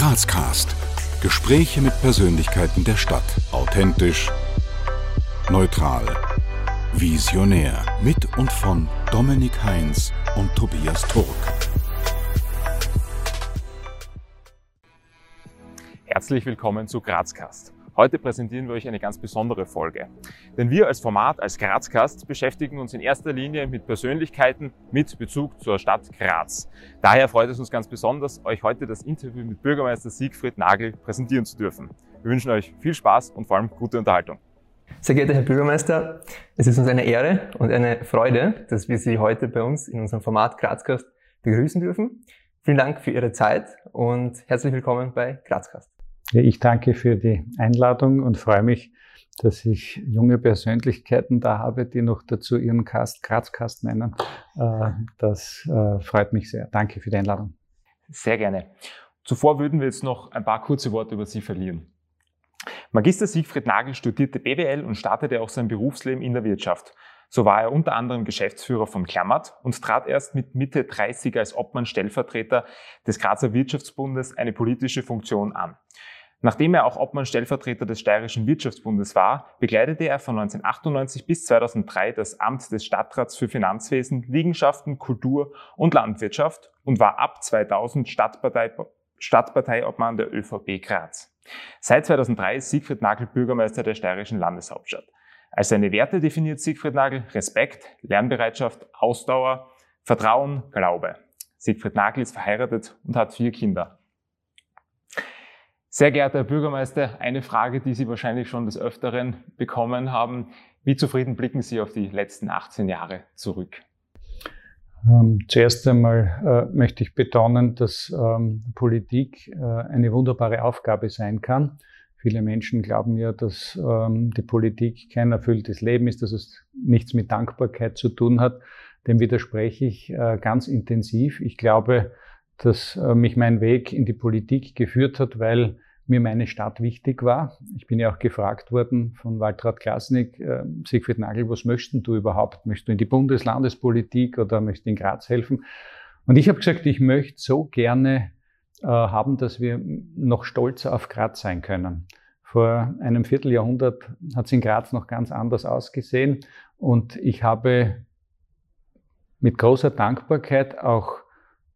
Grazcast. Gespräche mit Persönlichkeiten der Stadt. Authentisch, neutral, visionär. Mit und von Dominik Heinz und Tobias Turk. Herzlich willkommen zu Grazcast. Heute präsentieren wir euch eine ganz besondere Folge. Denn wir als Format, als Grazcast, beschäftigen uns in erster Linie mit Persönlichkeiten mit Bezug zur Stadt Graz. Daher freut es uns ganz besonders, euch heute das Interview mit Bürgermeister Siegfried Nagel präsentieren zu dürfen. Wir wünschen euch viel Spaß und vor allem gute Unterhaltung. Sehr geehrter Herr Bürgermeister, es ist uns eine Ehre und eine Freude, dass wir Sie heute bei uns in unserem Format Grazcast begrüßen dürfen. Vielen Dank für Ihre Zeit und herzlich willkommen bei Grazcast. Ich danke für die Einladung und freue mich, dass ich junge Persönlichkeiten da habe, die noch dazu ihren Cast Grazcast nennen. Äh, das äh, freut mich sehr. Danke für die Einladung. Sehr gerne. Zuvor würden wir jetzt noch ein paar kurze Worte über Sie verlieren. Magister Siegfried Nagel studierte BWL und startete auch sein Berufsleben in der Wirtschaft. So war er unter anderem Geschäftsführer von Klammert und trat erst mit Mitte 30 als Obmann Stellvertreter des Grazer Wirtschaftsbundes eine politische Funktion an. Nachdem er auch Obmann Stellvertreter des Steirischen Wirtschaftsbundes war, begleitete er von 1998 bis 2003 das Amt des Stadtrats für Finanzwesen, Liegenschaften, Kultur und Landwirtschaft und war ab 2000 Stadtpartei, Stadtparteiobmann der ÖVP Graz. Seit 2003 ist Siegfried Nagel Bürgermeister der steirischen Landeshauptstadt. Als seine Werte definiert Siegfried Nagel Respekt, Lernbereitschaft, Ausdauer, Vertrauen, Glaube. Siegfried Nagel ist verheiratet und hat vier Kinder. Sehr geehrter Herr Bürgermeister, eine Frage, die Sie wahrscheinlich schon des Öfteren bekommen haben. Wie zufrieden blicken Sie auf die letzten 18 Jahre zurück? Ähm, zuerst einmal äh, möchte ich betonen, dass ähm, Politik äh, eine wunderbare Aufgabe sein kann. Viele Menschen glauben ja, dass ähm, die Politik kein erfülltes Leben ist, dass es nichts mit Dankbarkeit zu tun hat. Dem widerspreche ich äh, ganz intensiv. Ich glaube, dass äh, mich mein Weg in die Politik geführt hat, weil mir meine Stadt wichtig war. Ich bin ja auch gefragt worden von Waltraud Klasnik, äh, Siegfried Nagel, was möchtest du überhaupt? Möchtest du in die Bundeslandespolitik oder möchtest du in Graz helfen? Und ich habe gesagt, ich möchte so gerne äh, haben, dass wir noch stolzer auf Graz sein können. Vor einem Vierteljahrhundert hat es in Graz noch ganz anders ausgesehen und ich habe mit großer Dankbarkeit auch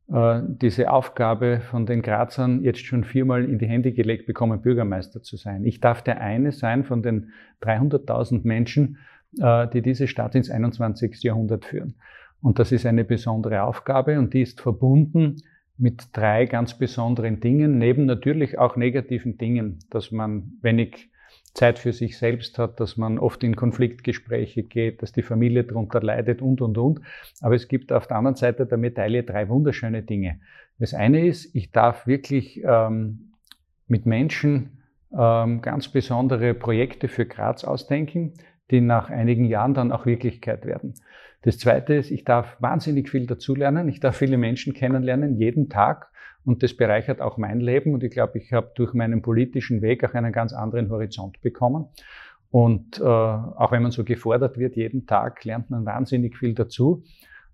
diese Aufgabe von den Grazern jetzt schon viermal in die Hände gelegt bekommen, Bürgermeister zu sein. Ich darf der eine sein von den 300.000 Menschen, äh, die diese Stadt ins 21. Jahrhundert führen. Und das ist eine besondere Aufgabe und die ist verbunden mit drei ganz besonderen Dingen, neben natürlich auch negativen Dingen, dass man wenig Zeit für sich selbst hat, dass man oft in Konfliktgespräche geht, dass die Familie darunter leidet und, und, und. Aber es gibt auf der anderen Seite der Medaille drei wunderschöne Dinge. Das eine ist, ich darf wirklich ähm, mit Menschen ähm, ganz besondere Projekte für Graz ausdenken, die nach einigen Jahren dann auch Wirklichkeit werden. Das zweite ist, ich darf wahnsinnig viel dazulernen. Ich darf viele Menschen kennenlernen, jeden Tag. Und das bereichert auch mein Leben. Und ich glaube, ich habe durch meinen politischen Weg auch einen ganz anderen Horizont bekommen. Und äh, auch wenn man so gefordert wird, jeden Tag lernt man wahnsinnig viel dazu.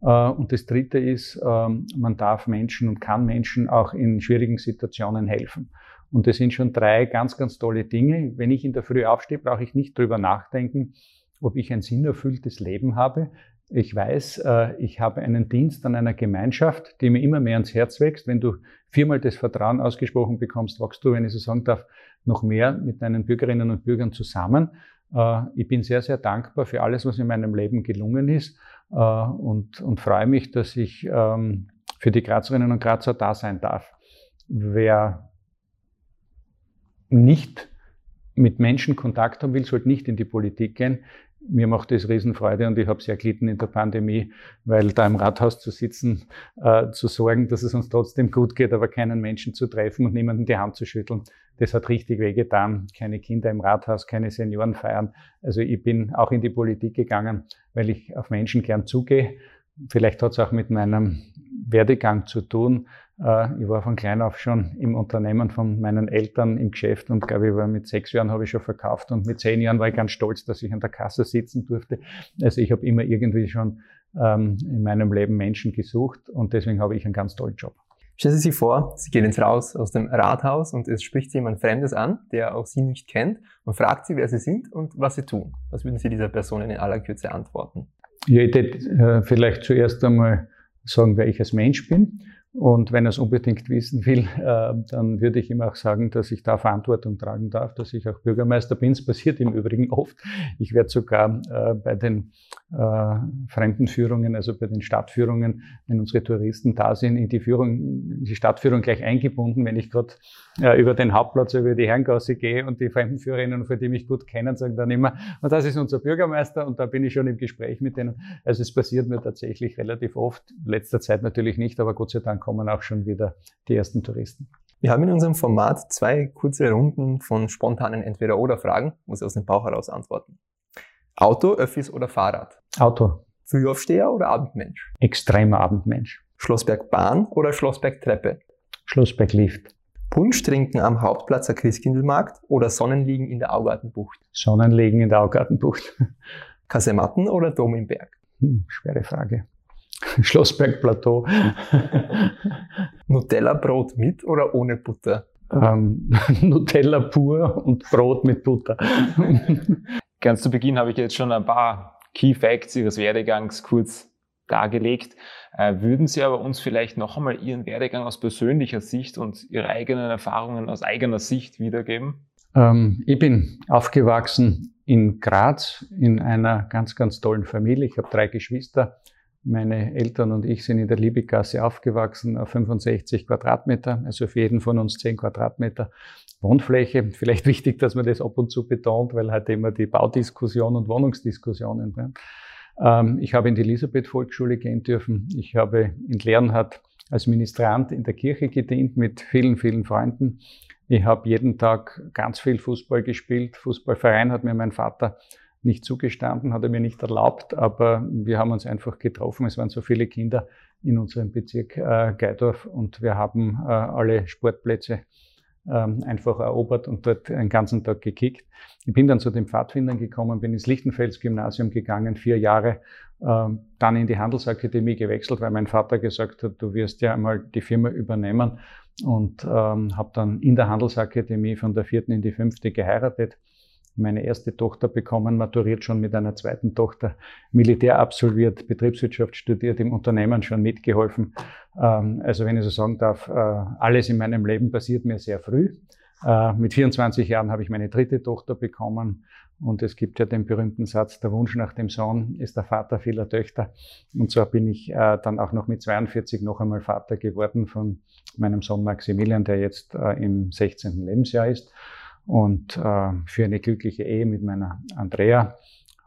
Äh, und das Dritte ist, äh, man darf Menschen und kann Menschen auch in schwierigen Situationen helfen. Und das sind schon drei ganz, ganz tolle Dinge. Wenn ich in der Früh aufstehe, brauche ich nicht drüber nachdenken, ob ich ein sinnerfülltes Leben habe, ich weiß, äh, ich habe einen Dienst an einer Gemeinschaft, die mir immer mehr ans Herz wächst. Wenn du viermal das Vertrauen ausgesprochen bekommst, wachst du, wenn ich so sagen darf, noch mehr mit deinen Bürgerinnen und Bürgern zusammen. Äh, ich bin sehr, sehr dankbar für alles, was in meinem Leben gelungen ist äh, und, und freue mich, dass ich ähm, für die Grazerinnen und Grazer da sein darf. Wer nicht mit Menschen Kontakt haben will, sollte nicht in die Politik gehen mir macht das Riesenfreude und ich habe sehr gelitten in der Pandemie, weil da im Rathaus zu sitzen, äh, zu sorgen, dass es uns trotzdem gut geht, aber keinen Menschen zu treffen und niemanden die Hand zu schütteln, das hat richtig wehgetan. Keine Kinder im Rathaus, keine Senioren feiern. Also ich bin auch in die Politik gegangen, weil ich auf Menschen gern zugehe. Vielleicht hat es auch mit meinem Werdegang zu tun. Äh, ich war von klein auf schon im Unternehmen von meinen Eltern im Geschäft und glaube ich war mit sechs Jahren habe ich schon verkauft und mit zehn Jahren war ich ganz stolz, dass ich an der Kasse sitzen durfte. Also ich habe immer irgendwie schon ähm, in meinem Leben Menschen gesucht und deswegen habe ich einen ganz tollen Job. Stellen Sie sich vor, Sie gehen jetzt raus aus dem Rathaus und es spricht Sie jemand Fremdes an, der auch Sie nicht kennt und fragt Sie, wer Sie sind und was Sie tun. Was würden Sie dieser Person in aller Kürze antworten? Ja, ich hätte äh, vielleicht zuerst einmal sagen, wer ich als Mensch bin und wenn er es unbedingt wissen will, äh, dann würde ich ihm auch sagen, dass ich da Verantwortung tragen darf, dass ich auch Bürgermeister bin. Es passiert im Übrigen oft. Ich werde sogar äh, bei den äh, Fremdenführungen, also bei den Stadtführungen, wenn unsere Touristen da sind, in die Führung, die Stadtführung gleich eingebunden, wenn ich gerade äh, über den Hauptplatz, über die Herrengasse gehe und die Fremdenführerinnen, für die mich gut kennen, sagen dann immer, und das ist unser Bürgermeister und da bin ich schon im Gespräch mit denen. Also es passiert mir tatsächlich relativ oft, letzter Zeit natürlich nicht, aber Gott sei Dank kommen auch schon wieder die ersten Touristen. Wir haben in unserem Format zwei kurze Runden von spontanen Entweder-Oder-Fragen, muss aus dem Bauch heraus antworten. Auto, Öffis oder Fahrrad? Auto. Frühaufsteher oder Abendmensch? Extremer Abendmensch. Schlossberg Bahn oder Schlossberg Treppe? Schlossberg Lift. Punsch trinken am Hauptplatz der Christkindlmarkt oder Sonnenliegen in der Augartenbucht? Sonnenliegen in der Augartenbucht. Kasematten oder Dom im Berg? Hm, schwere Frage. Schlossbergplateau. Nutella-Brot mit oder ohne Butter? Ähm, Nutella pur und Brot mit Butter. Ganz zu Beginn habe ich jetzt schon ein paar Key Facts Ihres Werdegangs kurz dargelegt. Äh, würden Sie aber uns vielleicht noch einmal Ihren Werdegang aus persönlicher Sicht und Ihre eigenen Erfahrungen aus eigener Sicht wiedergeben? Ähm, ich bin aufgewachsen in Graz in einer ganz, ganz tollen Familie. Ich habe drei Geschwister. Meine Eltern und ich sind in der Liebiggasse aufgewachsen, auf 65 Quadratmeter, also für jeden von uns 10 Quadratmeter Wohnfläche. Vielleicht wichtig, dass man das ab und zu betont, weil halt immer die Baudiskussion und Wohnungsdiskussionen. Ähm, ich habe in die Elisabeth-Volksschule gehen dürfen. Ich habe in Lernhardt als Ministrant in der Kirche gedient mit vielen, vielen Freunden. Ich habe jeden Tag ganz viel Fußball gespielt. Fußballverein hat mir mein Vater nicht zugestanden, hat er mir nicht erlaubt, aber wir haben uns einfach getroffen. Es waren so viele Kinder in unserem Bezirk äh, Geidorf und wir haben äh, alle Sportplätze ähm, einfach erobert und dort einen ganzen Tag gekickt. Ich bin dann zu den Pfadfindern gekommen, bin ins Lichtenfels Gymnasium gegangen, vier Jahre, ähm, dann in die Handelsakademie gewechselt, weil mein Vater gesagt hat, du wirst ja einmal die Firma übernehmen und ähm, habe dann in der Handelsakademie von der vierten in die fünfte geheiratet meine erste Tochter bekommen, maturiert schon mit einer zweiten Tochter, Militär absolviert, Betriebswirtschaft studiert, im Unternehmen schon mitgeholfen. Ähm, also wenn ich so sagen darf, äh, alles in meinem Leben passiert mir sehr früh. Äh, mit 24 Jahren habe ich meine dritte Tochter bekommen und es gibt ja den berühmten Satz, der Wunsch nach dem Sohn ist der Vater vieler Töchter. Und so bin ich äh, dann auch noch mit 42 noch einmal Vater geworden von meinem Sohn Maximilian, der jetzt im 16. Lebensjahr ist und äh, für eine glückliche Ehe mit meiner Andrea,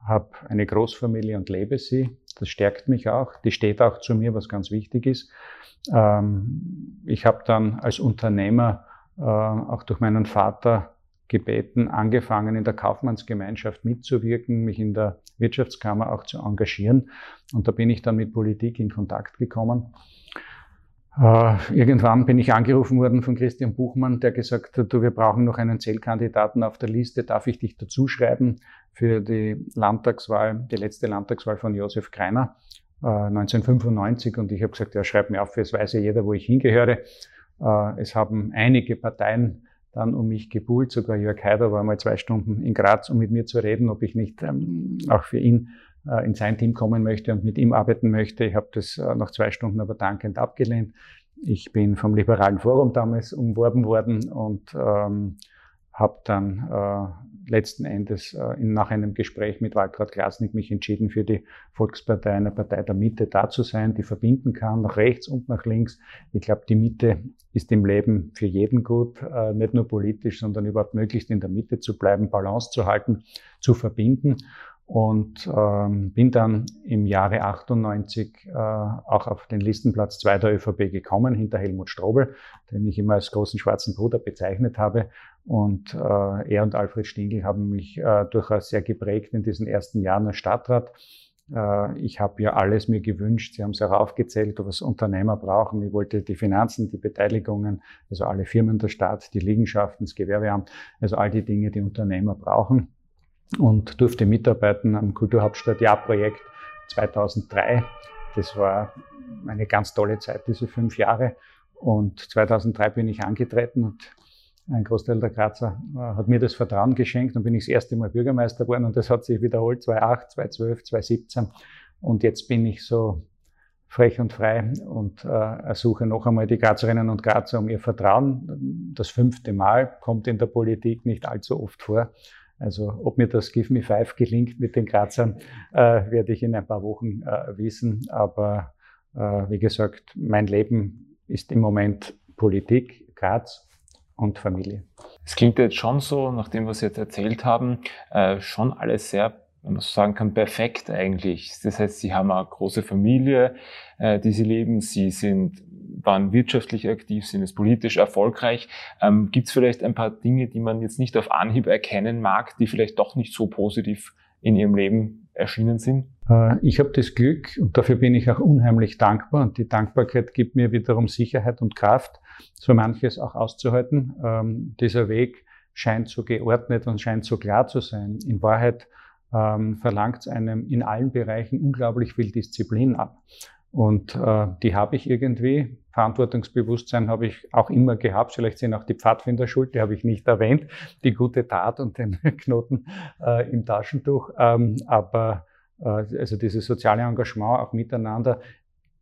habe eine Großfamilie und lebe sie. Das stärkt mich auch. Die steht auch zu mir, was ganz wichtig ist. Ähm, ich habe dann als Unternehmer äh, auch durch meinen Vater gebeten, angefangen in der Kaufmannsgemeinschaft mitzuwirken, mich in der Wirtschaftskammer auch zu engagieren. Und da bin ich dann mit Politik in Kontakt gekommen. Uh, irgendwann bin ich angerufen worden von Christian Buchmann, der gesagt hat, du, wir brauchen noch einen Zählkandidaten auf der Liste, darf ich dich dazuschreiben für die Landtagswahl, die letzte Landtagswahl von Josef Greiner uh, 1995 und ich habe gesagt, ja, schreib mir auf, es weiß ja jeder, wo ich hingehöre. Uh, es haben einige Parteien dann um mich gebuhlt, sogar Jörg Haider war mal zwei Stunden in Graz, um mit mir zu reden, ob ich nicht ähm, auch für ihn äh, in sein Team kommen möchte und mit ihm arbeiten möchte. Ich habe das äh, nach zwei Stunden aber dankend abgelehnt. Ich bin vom Liberalen Forum damals umworben worden und ähm, habe dann äh, letzten Endes äh, in, nach einem Gespräch mit Waltraud Glasnik mich entschieden, für die Volkspartei, eine Partei der Mitte da zu sein, die verbinden kann, nach rechts und nach links. Ich glaube, die Mitte ist im Leben für jeden gut, äh, nicht nur politisch, sondern überhaupt möglichst in der Mitte zu bleiben, Balance zu halten, zu verbinden und ähm, bin dann im Jahre 98 äh, auch auf den Listenplatz 2 der ÖVP gekommen, hinter Helmut Strobel, den ich immer als großen schwarzen Bruder bezeichnet habe. Und äh, er und Alfred Stingl haben mich äh, durchaus sehr geprägt in diesen ersten Jahren als Stadtrat. Äh, ich habe ja alles mir gewünscht. Sie haben es auch aufgezählt, was Unternehmer brauchen. Ich wollte die Finanzen, die Beteiligungen, also alle Firmen der Stadt, die Liegenschaften, das Gewerbeamt, also all die Dinge, die Unternehmer brauchen und durfte mitarbeiten am Kulturhauptstadt-Jahr-Projekt 2003. Das war eine ganz tolle Zeit, diese fünf Jahre. Und 2003 bin ich angetreten und ein Großteil der Grazer äh, hat mir das Vertrauen geschenkt und bin ich das erste Mal Bürgermeister geworden und das hat sich wiederholt 2008, 2012, 2017 und jetzt bin ich so frech und frei und äh, ersuche noch einmal die Grazerinnen und Grazer um ihr Vertrauen. Das fünfte Mal kommt in der Politik nicht allzu oft vor. Also ob mir das Give Me Five gelingt mit den Grazern, äh, werde ich in ein paar Wochen äh, wissen. Aber äh, wie gesagt, mein Leben ist im Moment Politik, Graz und Familie. Es klingt jetzt schon so, nach dem, was Sie jetzt erzählt haben, äh, schon alles sehr wenn man so sagen kann, perfekt eigentlich. Das heißt, sie haben eine große Familie, äh, die sie leben, sie sind, waren wirtschaftlich aktiv, sind es politisch erfolgreich. Ähm, Gibt es vielleicht ein paar Dinge, die man jetzt nicht auf Anhieb erkennen mag, die vielleicht doch nicht so positiv in ihrem Leben erschienen sind? Äh, ich habe das Glück und dafür bin ich auch unheimlich dankbar und die Dankbarkeit gibt mir wiederum Sicherheit und Kraft, so manches auch auszuhalten. Ähm, dieser Weg scheint so geordnet und scheint so klar zu sein. In Wahrheit ähm, verlangt es einem in allen Bereichen unglaublich viel Disziplin ab. Und äh, die habe ich irgendwie. Verantwortungsbewusstsein habe ich auch immer gehabt. Vielleicht sind auch die Pfadfinder schuld, die habe ich nicht erwähnt. Die gute Tat und den Knoten äh, im Taschentuch. Ähm, aber äh, also dieses soziale Engagement auch miteinander.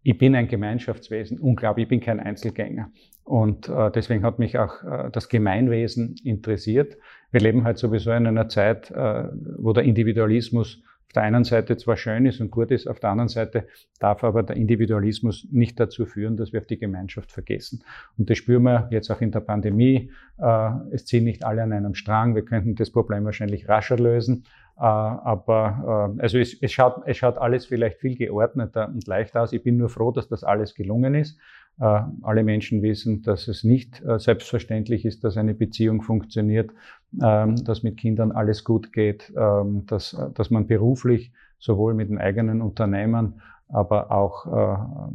Ich bin ein Gemeinschaftswesen, unglaublich, ich bin kein Einzelgänger. Und äh, deswegen hat mich auch äh, das Gemeinwesen interessiert. Wir leben halt sowieso in einer Zeit, äh, wo der Individualismus auf der einen Seite zwar schön ist und gut ist, auf der anderen Seite darf aber der Individualismus nicht dazu führen, dass wir auf die Gemeinschaft vergessen. Und das spüren wir jetzt auch in der Pandemie. Äh, es ziehen nicht alle an einem Strang. Wir könnten das Problem wahrscheinlich rascher lösen. Äh, aber also es, es, schaut, es schaut alles vielleicht viel geordneter und leichter aus. Ich bin nur froh, dass das alles gelungen ist. Äh, alle Menschen wissen, dass es nicht äh, selbstverständlich ist, dass eine Beziehung funktioniert, dass mit Kindern alles gut geht, ähm, dass, äh, dass man beruflich sowohl mit den eigenen Unternehmen, aber auch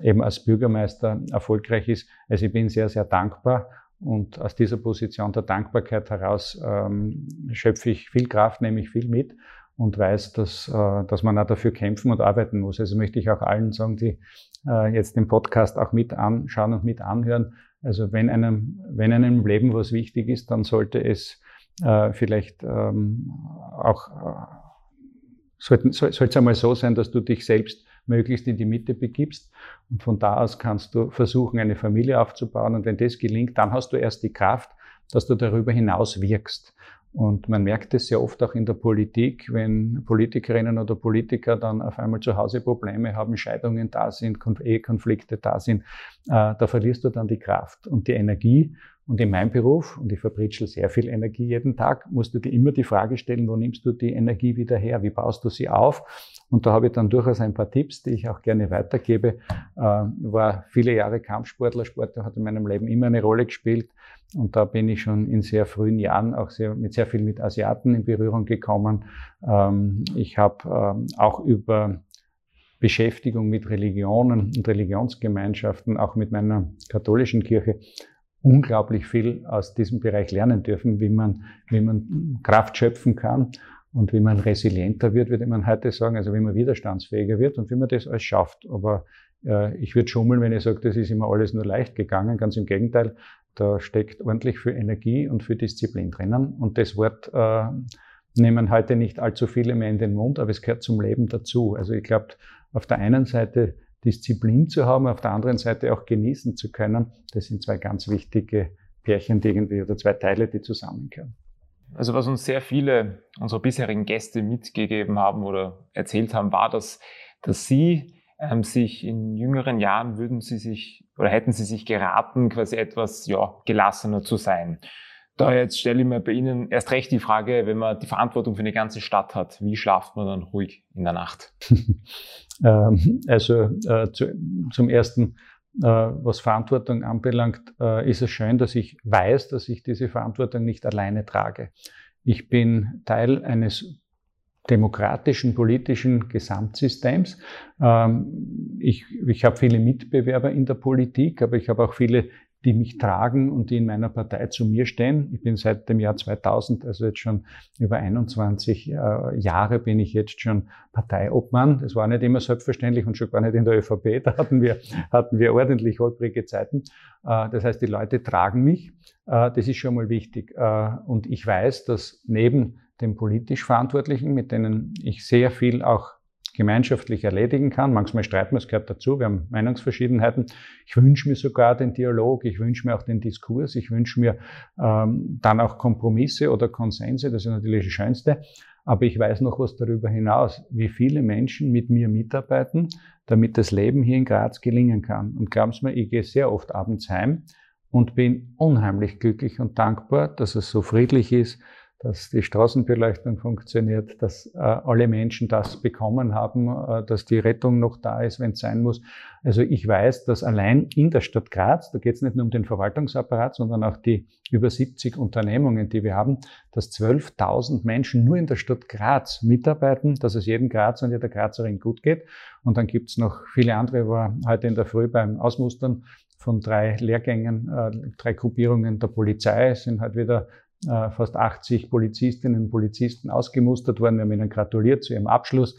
eben als Bürgermeister erfolgreich ist. Also ich bin sehr, sehr dankbar und aus dieser Position der Dankbarkeit heraus ähm, schöpfe ich viel Kraft, nehme ich viel mit und weiß, dass, äh, dass man auch dafür kämpfen und arbeiten muss. Also möchte ich auch allen sagen, die äh, jetzt den Podcast auch mit anschauen und mit anhören. Also wenn einem, wenn einem im Leben was wichtig ist, dann sollte es äh, vielleicht ähm, auch, sollte, sollte es einmal so sein, dass du dich selbst möglichst in die Mitte begibst. Und von da aus kannst du versuchen, eine Familie aufzubauen. Und wenn das gelingt, dann hast du erst die Kraft, dass du darüber hinaus wirkst. Und man merkt es sehr oft auch in der Politik, wenn Politikerinnen oder Politiker dann auf einmal zu Hause Probleme haben, Scheidungen da sind, Ehekonflikte da sind, äh, da verlierst du dann die Kraft und die Energie. Und in meinem Beruf, und ich verbritschel sehr viel Energie jeden Tag, musst du dir immer die Frage stellen, wo nimmst du die Energie wieder her? Wie baust du sie auf? Und da habe ich dann durchaus ein paar Tipps, die ich auch gerne weitergebe. Ich äh, war viele Jahre Kampfsportler. Sport hat in meinem Leben immer eine Rolle gespielt. Und da bin ich schon in sehr frühen Jahren auch sehr, mit sehr viel mit Asiaten in Berührung gekommen. Ähm, ich habe ähm, auch über Beschäftigung mit Religionen und Religionsgemeinschaften, auch mit meiner katholischen Kirche, unglaublich viel aus diesem Bereich lernen dürfen, wie man, wie man Kraft schöpfen kann und wie man resilienter wird, würde man heute sagen, also wie man widerstandsfähiger wird und wie man das alles schafft. Aber äh, ich würde schummeln, wenn ich sage, das ist immer alles nur leicht gegangen. Ganz im Gegenteil, da steckt ordentlich für Energie und für Disziplin drinnen. Und das Wort äh, nehmen heute nicht allzu viele mehr in den Mund, aber es gehört zum Leben dazu. Also ich glaube, auf der einen Seite Disziplin zu haben, auf der anderen Seite auch genießen zu können, das sind zwei ganz wichtige Pärchen, die irgendwie, oder zwei Teile, die zusammengehören. Also was uns sehr viele unserer bisherigen Gäste mitgegeben haben oder erzählt haben, war, dass, dass sie ähm, sich in jüngeren Jahren würden sie sich oder hätten sie sich geraten, quasi etwas ja, gelassener zu sein. Da jetzt stelle ich mir bei Ihnen erst recht die Frage, wenn man die Verantwortung für eine ganze Stadt hat, wie schlaft man dann ruhig in der Nacht? Ähm, also äh, zu, zum ersten, äh, was Verantwortung anbelangt, äh, ist es schön, dass ich weiß, dass ich diese Verantwortung nicht alleine trage. Ich bin Teil eines demokratischen politischen Gesamtsystems. Ähm, ich, ich habe viele Mitbewerber in der Politik, aber ich habe auch viele die mich tragen und die in meiner Partei zu mir stehen. Ich bin seit dem Jahr 2000, also jetzt schon über 21 äh, Jahre bin ich jetzt schon Parteiobmann. Das war nicht immer selbstverständlich und schon gar nicht in der ÖVP. Da hatten wir, hatten wir ordentlich holprige Zeiten. Äh, das heißt, die Leute tragen mich. Äh, das ist schon mal wichtig. Und ich weiß, dass neben den politisch Verantwortlichen, mit denen ich sehr viel auch gemeinschaftlich erledigen kann. Manchmal streiten wir, es gehört dazu, wir haben Meinungsverschiedenheiten. Ich wünsche mir sogar den Dialog, ich wünsche mir auch den Diskurs, ich wünsche mir ähm, dann auch Kompromisse oder Konsense, das ist natürlich das Schönste. Aber ich weiß noch was darüber hinaus, wie viele Menschen mit mir mitarbeiten, damit das Leben hier in Graz gelingen kann. Und glauben Sie mir, ich gehe sehr oft abends heim und bin unheimlich glücklich und dankbar, dass es so friedlich ist, dass die Straßenbeleuchtung funktioniert, dass äh, alle Menschen das bekommen haben, äh, dass die Rettung noch da ist, wenn es sein muss. Also ich weiß, dass allein in der Stadt Graz, da geht es nicht nur um den Verwaltungsapparat, sondern auch die über 70 Unternehmungen, die wir haben, dass 12.000 Menschen nur in der Stadt Graz mitarbeiten, dass es jedem Grazer und jeder Grazerin gut geht. Und dann gibt's noch viele andere, war heute in der Früh beim Ausmustern von drei Lehrgängen, äh, drei Gruppierungen der Polizei, sind halt wieder äh, fast 80 Polizistinnen und Polizisten ausgemustert worden. Wir haben ihnen gratuliert zu ihrem Abschluss.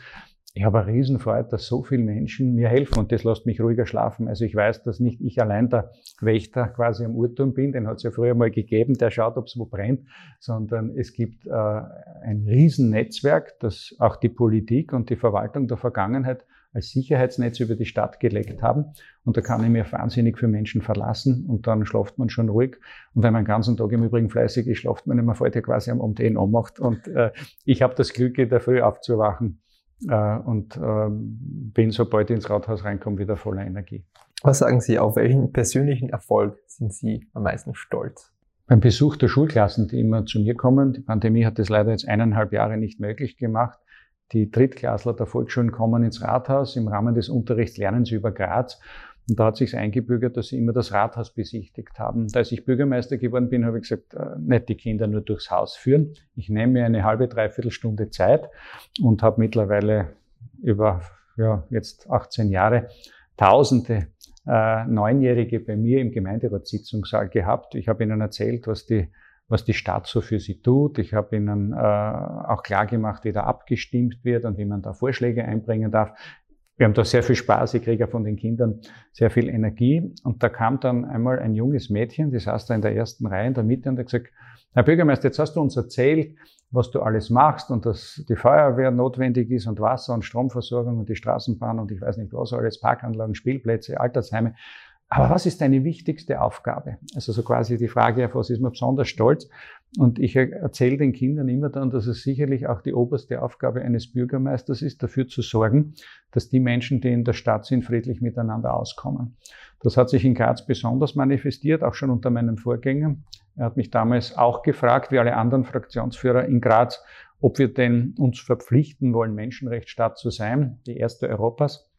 Ich habe eine Riesenfreude, dass so viele Menschen mir helfen und das lässt mich ruhiger schlafen. Also ich weiß, dass nicht ich allein der Wächter quasi am Uhrturm bin, den hat es ja früher mal gegeben, der schaut, ob es wo brennt, sondern es gibt äh, ein Riesennetzwerk, das auch die Politik und die Verwaltung der Vergangenheit als Sicherheitsnetz über die Stadt gelegt haben. Und da kann ich mir wahnsinnig für Menschen verlassen und dann schlaft man schon ruhig. Und wenn man den ganzen Tag im Übrigen fleißig ist, schlaft man immer ja quasi am um den anmacht. Und äh, ich habe das Glück, in der Früh aufzuwachen äh, und äh, bin, sobald ich ins Rathaus reinkomme, wieder voller Energie. Was sagen Sie, auf welchen persönlichen Erfolg sind Sie am meisten stolz? Beim Besuch der Schulklassen, die immer zu mir kommen, die Pandemie hat das leider jetzt eineinhalb Jahre nicht möglich gemacht, die Drittklässler der Volksschulen kommen ins Rathaus. Im Rahmen des Unterrichts lernen sie über Graz. Und da hat sich eingebürgert, dass sie immer das Rathaus besichtigt haben. Da als ich Bürgermeister geworden bin, habe ich gesagt, äh, nicht die Kinder nur durchs Haus führen. Ich nehme mir eine halbe, dreiviertel Stunde Zeit und habe mittlerweile über ja, jetzt 18 Jahre Tausende äh, Neunjährige bei mir im Gemeinderatssitzungssaal gehabt. Ich habe ihnen erzählt, was die was die Stadt so für sie tut. Ich habe ihnen äh, auch klar gemacht, wie da abgestimmt wird und wie man da Vorschläge einbringen darf. Wir haben da sehr viel Spaß, ich kriege ja von den Kindern sehr viel Energie. Und da kam dann einmal ein junges Mädchen, die saß da in der ersten Reihe in der Mitte und hat gesagt, Herr Bürgermeister, jetzt hast du uns erzählt, was du alles machst und dass die Feuerwehr notwendig ist und Wasser und Stromversorgung und die Straßenbahn und ich weiß nicht was alles, Parkanlagen, Spielplätze, Altersheime. Aber was ist deine wichtigste Aufgabe? Also so quasi die Frage, auf was ist man besonders stolz? Und ich erzähle den Kindern immer dann, dass es sicherlich auch die oberste Aufgabe eines Bürgermeisters ist, dafür zu sorgen, dass die Menschen, die in der Stadt sind, friedlich miteinander auskommen. Das hat sich in Graz besonders manifestiert, auch schon unter meinem Vorgänger. Er hat mich damals auch gefragt, wie alle anderen Fraktionsführer in Graz, ob wir denn uns verpflichten wollen, Menschenrechtsstaat zu sein, die erste Europas.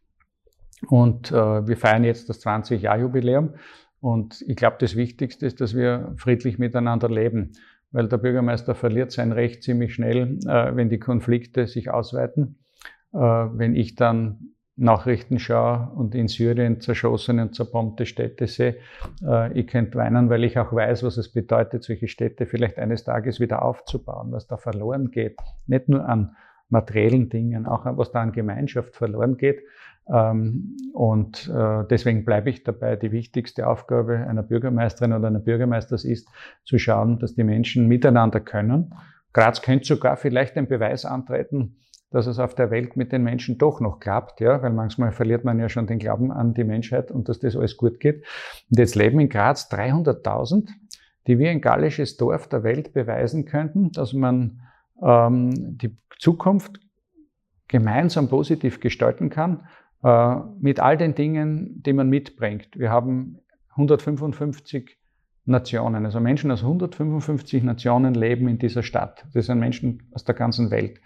Und äh, wir feiern jetzt das 20-Jahr-Jubiläum. Und ich glaube, das Wichtigste ist, dass wir friedlich miteinander leben. Weil der Bürgermeister verliert sein Recht ziemlich schnell, äh, wenn die Konflikte sich ausweiten. Äh, wenn ich dann Nachrichten schaue und in Syrien zerschossene und zerbombte Städte sehe, äh, ich könnte weinen, weil ich auch weiß, was es bedeutet, solche Städte vielleicht eines Tages wieder aufzubauen, was da verloren geht. Nicht nur an materiellen Dingen, auch was da an Gemeinschaft verloren geht. Ähm, und äh, deswegen bleibe ich dabei, die wichtigste Aufgabe einer Bürgermeisterin oder einer Bürgermeisters ist, zu schauen, dass die Menschen miteinander können. Graz könnte sogar vielleicht den Beweis antreten, dass es auf der Welt mit den Menschen doch noch klappt, ja, weil manchmal verliert man ja schon den Glauben an die Menschheit und dass das alles gut geht. Und jetzt leben in Graz 300.000, die wie ein gallisches Dorf der Welt beweisen könnten, dass man ähm, die Zukunft gemeinsam positiv gestalten kann, mit all den Dingen, die man mitbringt. Wir haben 155 Nationen, also Menschen aus 155 Nationen leben in dieser Stadt. Das sind Menschen aus der ganzen Welt.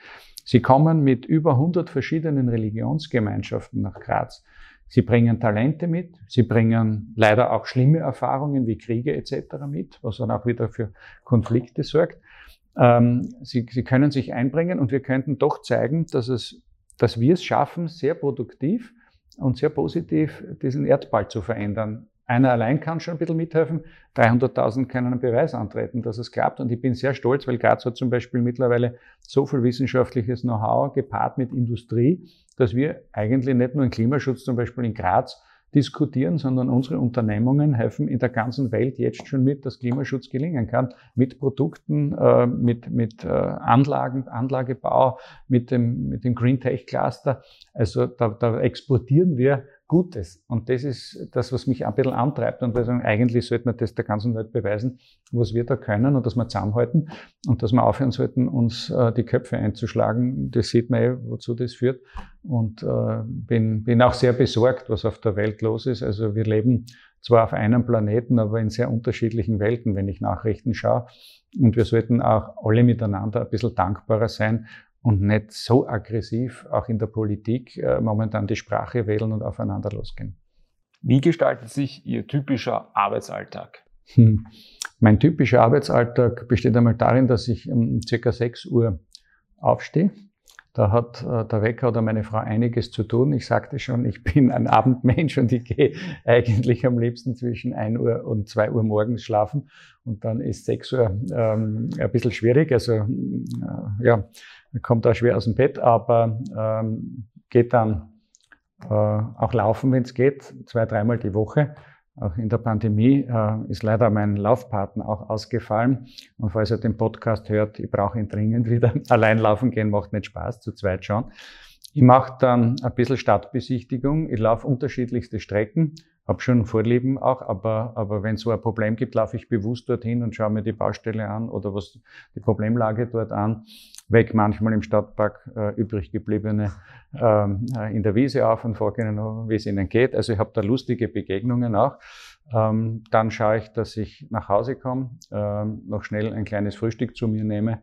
Sie kommen mit über 100 verschiedenen Religionsgemeinschaften nach Graz. Sie bringen Talente mit, sie bringen leider auch schlimme Erfahrungen wie Kriege etc. mit, was dann auch wieder für Konflikte sorgt. Ähm, sie, sie können sich einbringen und wir könnten doch zeigen, dass, es, dass wir es schaffen, sehr produktiv und sehr positiv diesen Erdball zu verändern. einer allein kann schon ein bisschen mithelfen. 300.000 können einen Beweis antreten, dass es klappt. Und ich bin sehr stolz, weil Graz hat zum Beispiel mittlerweile so viel wissenschaftliches Know-how gepaart mit Industrie, dass wir eigentlich nicht nur den Klimaschutz zum Beispiel in Graz diskutieren, sondern unsere Unternehmungen helfen in der ganzen Welt jetzt schon mit, dass Klimaschutz gelingen kann, mit Produkten, äh, mit, mit äh, Anlagen, Anlagebau, mit dem, mit dem Green Tech Cluster. Also da, da exportieren wir Gutes. Und das ist das, was mich ein bisschen antreibt. Und sagen, eigentlich sollte man das der ganzen Welt beweisen, was wir da können und dass wir zusammenhalten und dass wir aufhören sollten, uns äh, die Köpfe einzuschlagen. Das sieht man eh, wozu das führt. Und äh, bin, bin auch sehr besorgt, was auf der Welt los ist. Also wir leben zwar auf einem Planeten, aber in sehr unterschiedlichen Welten, wenn ich Nachrichten schaue. Und wir sollten auch alle miteinander ein bisschen dankbarer sein und nicht so aggressiv auch in der Politik äh, momentan die Sprache wählen und aufeinander losgehen. Wie gestaltet sich Ihr typischer Arbeitsalltag? Hm. Mein typischer Arbeitsalltag besteht einmal darin, dass ich um circa 6 Uhr aufstehe da hat äh, der Wecker oder meine Frau einiges zu tun. Ich sagte schon, ich bin ein Abendmensch und ich gehe eigentlich am liebsten zwischen 1 Uhr und 2 Uhr morgens schlafen. Und dann ist 6 Uhr ähm, ein bisschen schwierig. Also äh, ja, kommt da schwer aus dem Bett, aber ähm, geht dann äh, auch laufen, wenn es geht, zwei, dreimal die Woche. Auch in der Pandemie äh, ist leider mein Laufpartner auch ausgefallen. Und falls ihr den Podcast hört, ich brauche ihn dringend wieder. Allein laufen gehen macht nicht Spaß, zu zweit schon. Ich mache dann ein bisschen Stadtbesichtigung. Ich laufe unterschiedlichste Strecken, habe schon Vorlieben auch, aber, aber wenn es so ein Problem gibt, laufe ich bewusst dorthin und schaue mir die Baustelle an oder was die Problemlage dort an weg manchmal im Stadtpark äh, übrig gebliebene ähm, äh, in der Wiese auf und frage ihnen, wie es ihnen geht. Also ich habe da lustige Begegnungen auch. Ähm, dann schaue ich, dass ich nach Hause komme, ähm, noch schnell ein kleines Frühstück zu mir nehme.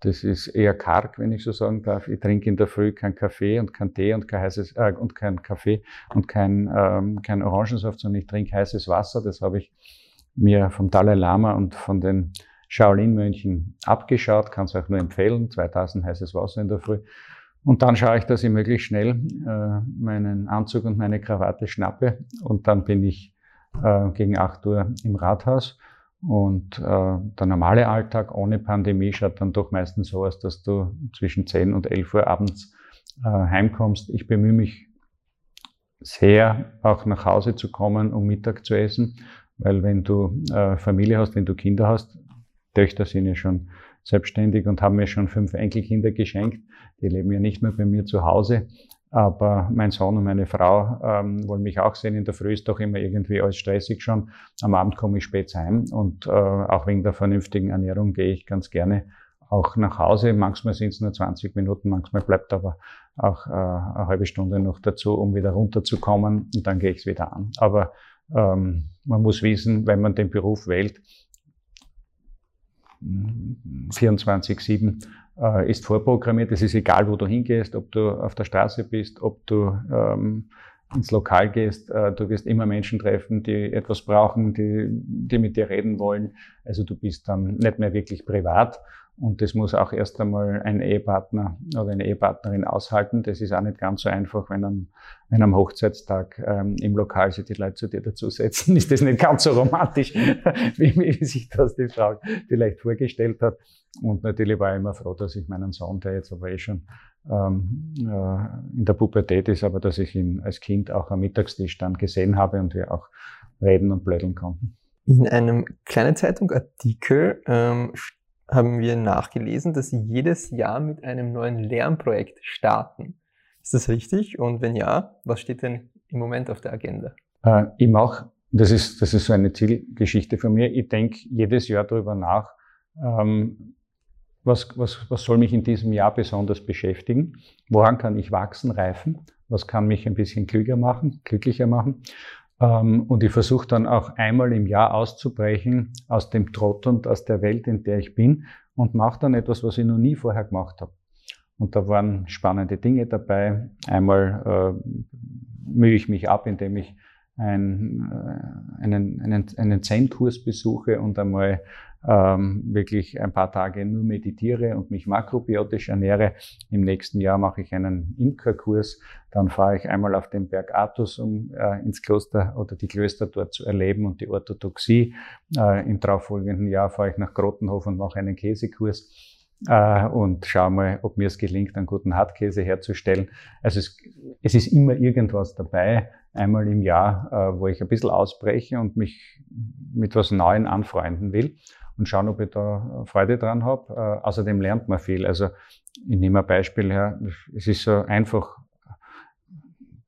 Das ist eher karg, wenn ich so sagen darf. Ich trinke in der Früh kein Kaffee und kein Tee und kein heißes äh, und kein Kaffee und kein, ähm, kein Orangensaft, sondern ich trinke heißes Wasser. Das habe ich mir vom Dalai Lama und von den Shaolin-Mönchen abgeschaut, kann es auch nur empfehlen, 2000 heißes Wasser in der Früh. Und dann schaue ich, dass ich möglichst schnell äh, meinen Anzug und meine Krawatte schnappe und dann bin ich äh, gegen 8 Uhr im Rathaus. Und äh, der normale Alltag ohne Pandemie schaut dann doch meistens so aus, dass du zwischen 10 und 11 Uhr abends äh, heimkommst. Ich bemühe mich sehr, auch nach Hause zu kommen, um Mittag zu essen, weil wenn du äh, Familie hast, wenn du Kinder hast, Töchter sind ja schon selbstständig und haben mir schon fünf Enkelkinder geschenkt. Die leben ja nicht nur bei mir zu Hause, aber mein Sohn und meine Frau ähm, wollen mich auch sehen. In der Früh ist doch immer irgendwie alles stressig schon. Am Abend komme ich spät heim und äh, auch wegen der vernünftigen Ernährung gehe ich ganz gerne auch nach Hause. Manchmal sind es nur 20 Minuten, manchmal bleibt aber auch äh, eine halbe Stunde noch dazu, um wieder runterzukommen und dann gehe ich es wieder an. Aber ähm, man muss wissen, wenn man den Beruf wählt, 24-7 äh, ist vorprogrammiert. Es ist egal, wo du hingehst, ob du auf der Straße bist, ob du ähm, ins Lokal gehst. Äh, du wirst immer Menschen treffen, die etwas brauchen, die, die mit dir reden wollen. Also du bist dann nicht mehr wirklich privat. Und das muss auch erst einmal ein Ehepartner oder eine Ehepartnerin aushalten. Das ist auch nicht ganz so einfach, wenn am, wenn am Hochzeitstag ähm, im Lokal sich die Leute zu dir dazusetzen, ist das nicht ganz so romantisch, wie, wie sich das die Frau vielleicht vorgestellt hat. Und natürlich war ich immer froh, dass ich meinen Sohn, der jetzt aber eh schon ähm, äh, in der Pubertät ist, aber dass ich ihn als Kind auch am Mittagstisch dann gesehen habe und wir auch reden und blödeln konnten. In einem kleinen Zeitungartikel ähm, haben wir nachgelesen, dass Sie jedes Jahr mit einem neuen Lernprojekt starten. Ist das richtig? Und wenn ja, was steht denn im Moment auf der Agenda? Äh, ich mache, das ist, das ist so eine Zielgeschichte von mir, ich denke jedes Jahr darüber nach, ähm, was, was, was soll mich in diesem Jahr besonders beschäftigen? Woran kann ich wachsen, reifen? Was kann mich ein bisschen klüger machen, glücklicher machen? Ähm, und ich versuche dann auch einmal im Jahr auszubrechen aus dem Trott und aus der Welt, in der ich bin und mache dann etwas, was ich noch nie vorher gemacht habe. Und da waren spannende Dinge dabei. Einmal äh, mühe ich mich ab, indem ich ein, äh, einen, einen, einen Zen-Kurs besuche und einmal ähm, wirklich ein paar Tage nur meditiere und mich makrobiotisch ernähre. Im nächsten Jahr mache ich einen Imkerkurs. Dann fahre ich einmal auf den Berg Athos, um äh, ins Kloster oder die Klöster dort zu erleben und die Orthodoxie. Äh, Im darauffolgenden Jahr fahre ich nach Grottenhof und mache einen Käsekurs äh, und schaue mal, ob mir es gelingt, einen guten Hartkäse herzustellen. Also es, es ist immer irgendwas dabei, einmal im Jahr, äh, wo ich ein bisschen ausbreche und mich mit was Neuem anfreunden will und schauen, ob ich da Freude dran habe. Äh, außerdem lernt man viel. Also ich nehme ein Beispiel her. Es ist so einfach,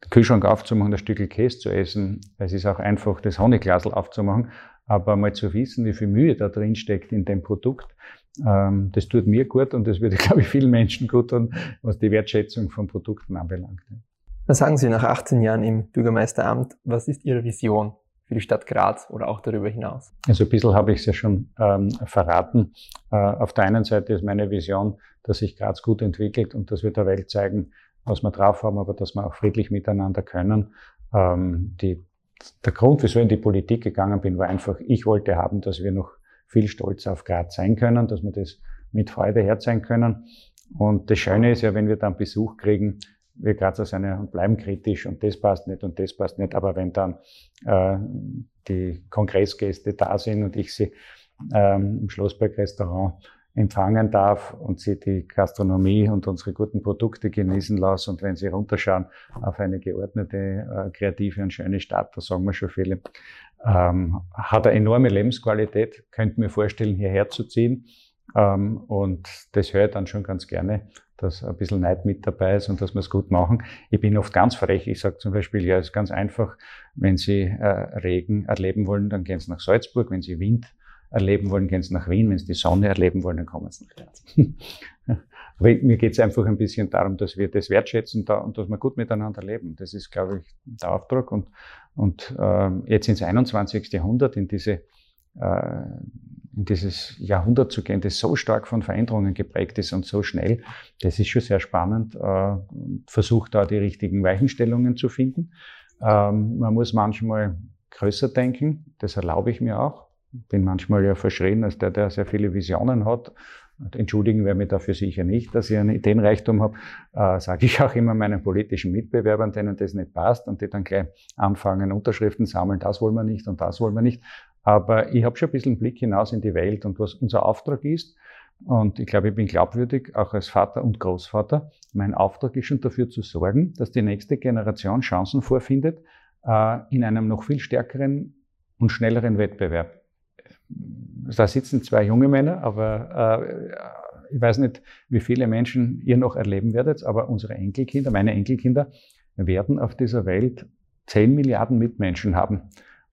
den Kühlschrank aufzumachen, ein Stück Käse zu essen. Es ist auch einfach, das Honigglasel aufzumachen. Aber mal zu wissen, wie viel Mühe da drin steckt in dem Produkt, ähm, das tut mir gut und das würde, glaube ich, vielen Menschen gut tun, was die Wertschätzung von Produkten anbelangt. Was sagen Sie nach 18 Jahren im Bürgermeisteramt? Was ist Ihre Vision für die Stadt Graz oder auch darüber hinaus? Also ein bisschen habe ich es ja schon ähm, verraten. Äh, auf der einen Seite ist meine Vision, dass sich Graz gut entwickelt und dass wir der Welt zeigen, was wir drauf haben, aber dass wir auch friedlich miteinander können. Ähm, die, der Grund, wieso ich in die Politik gegangen bin, war einfach, ich wollte haben, dass wir noch viel Stolz auf Graz sein können, dass wir das mit Freude herzeigen können. Und das Schöne ist ja, wenn wir dann Besuch kriegen, wir Grazer sind ja und bleiben kritisch und das passt nicht und das passt nicht. Aber wenn dann äh, die Kongressgäste da sind und ich sie ähm, im Schlossberg-Restaurant empfangen darf und sie die Gastronomie und unsere guten Produkte genießen lasse und wenn sie runterschauen auf eine geordnete, äh, kreative und schöne Stadt, da sagen wir schon viele, ähm, hat eine enorme Lebensqualität, könnte mir vorstellen, hierher zu ziehen. Ähm, und das höre ich dann schon ganz gerne, dass ein bisschen Neid mit dabei ist und dass wir es gut machen. Ich bin oft ganz frech. Ich sage zum Beispiel, ja, es ist ganz einfach, wenn Sie äh, Regen erleben wollen, dann gehen Sie nach Salzburg. Wenn Sie Wind erleben wollen, gehen Sie nach Wien. Wenn Sie die Sonne erleben wollen, dann kommen Sie nach Graz. Aber mir geht es einfach ein bisschen darum, dass wir das wertschätzen da, und dass wir gut miteinander leben. Das ist, glaube ich, der Auftrag. Und, und äh, jetzt ins 21. Jahrhundert, in diese äh, in dieses Jahrhundert zu gehen, das so stark von Veränderungen geprägt ist und so schnell, das ist schon sehr spannend. Äh, versucht da die richtigen Weichenstellungen zu finden. Ähm, man muss manchmal größer denken, das erlaube ich mir auch. Bin manchmal ja verschrien als der, der sehr viele Visionen hat. Entschuldigen wir mich dafür sicher nicht, dass ich einen Ideenreichtum habe, äh, sage ich auch immer meinen politischen Mitbewerbern, denen das nicht passt und die dann gleich anfangen, Unterschriften sammeln, das wollen wir nicht und das wollen wir nicht. Aber ich habe schon ein bisschen einen Blick hinaus in die Welt und was unser Auftrag ist. Und ich glaube, ich bin glaubwürdig, auch als Vater und Großvater. Mein Auftrag ist schon dafür zu sorgen, dass die nächste Generation Chancen vorfindet äh, in einem noch viel stärkeren und schnelleren Wettbewerb. Da sitzen zwei junge Männer, aber äh, ich weiß nicht, wie viele Menschen ihr noch erleben werdet, aber unsere Enkelkinder, meine Enkelkinder, werden auf dieser Welt 10 Milliarden Mitmenschen haben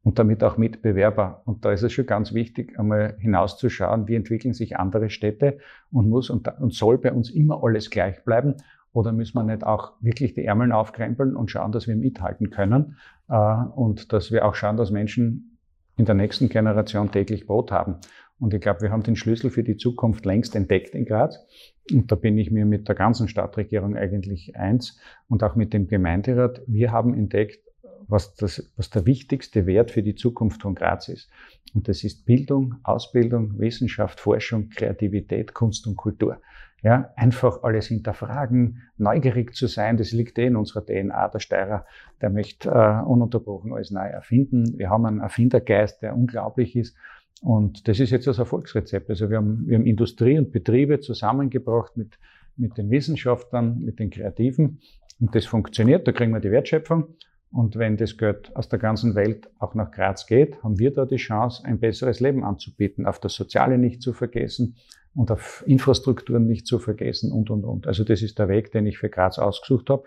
und damit auch Mitbewerber. Und da ist es schon ganz wichtig, einmal hinauszuschauen, wie entwickeln sich andere Städte und muss und, und soll bei uns immer alles gleich bleiben. Oder müssen wir nicht auch wirklich die Ärmeln aufkrempeln und schauen, dass wir mithalten können äh, und dass wir auch schauen, dass Menschen in der nächsten Generation täglich Brot haben. Und ich glaube, wir haben den Schlüssel für die Zukunft längst entdeckt in Graz. Und da bin ich mir mit der ganzen Stadtregierung eigentlich eins und auch mit dem Gemeinderat. Wir haben entdeckt, was, das, was der wichtigste Wert für die Zukunft von Graz ist. Und das ist Bildung, Ausbildung, Wissenschaft, Forschung, Kreativität, Kunst und Kultur. Ja, einfach alles hinterfragen, neugierig zu sein, das liegt eh in unserer DNA. Der Steirer, der möchte äh, ununterbrochen alles neu erfinden. Wir haben einen Erfindergeist, der unglaublich ist. Und das ist jetzt das Erfolgsrezept. Also wir haben, wir haben Industrie und Betriebe zusammengebracht mit, mit den Wissenschaftlern, mit den Kreativen. Und das funktioniert, da kriegen wir die Wertschöpfung. Und wenn das Geld aus der ganzen Welt auch nach Graz geht, haben wir da die Chance, ein besseres Leben anzubieten, auf das Soziale nicht zu vergessen und auf Infrastrukturen nicht zu vergessen und, und, und. Also das ist der Weg, den ich für Graz ausgesucht habe.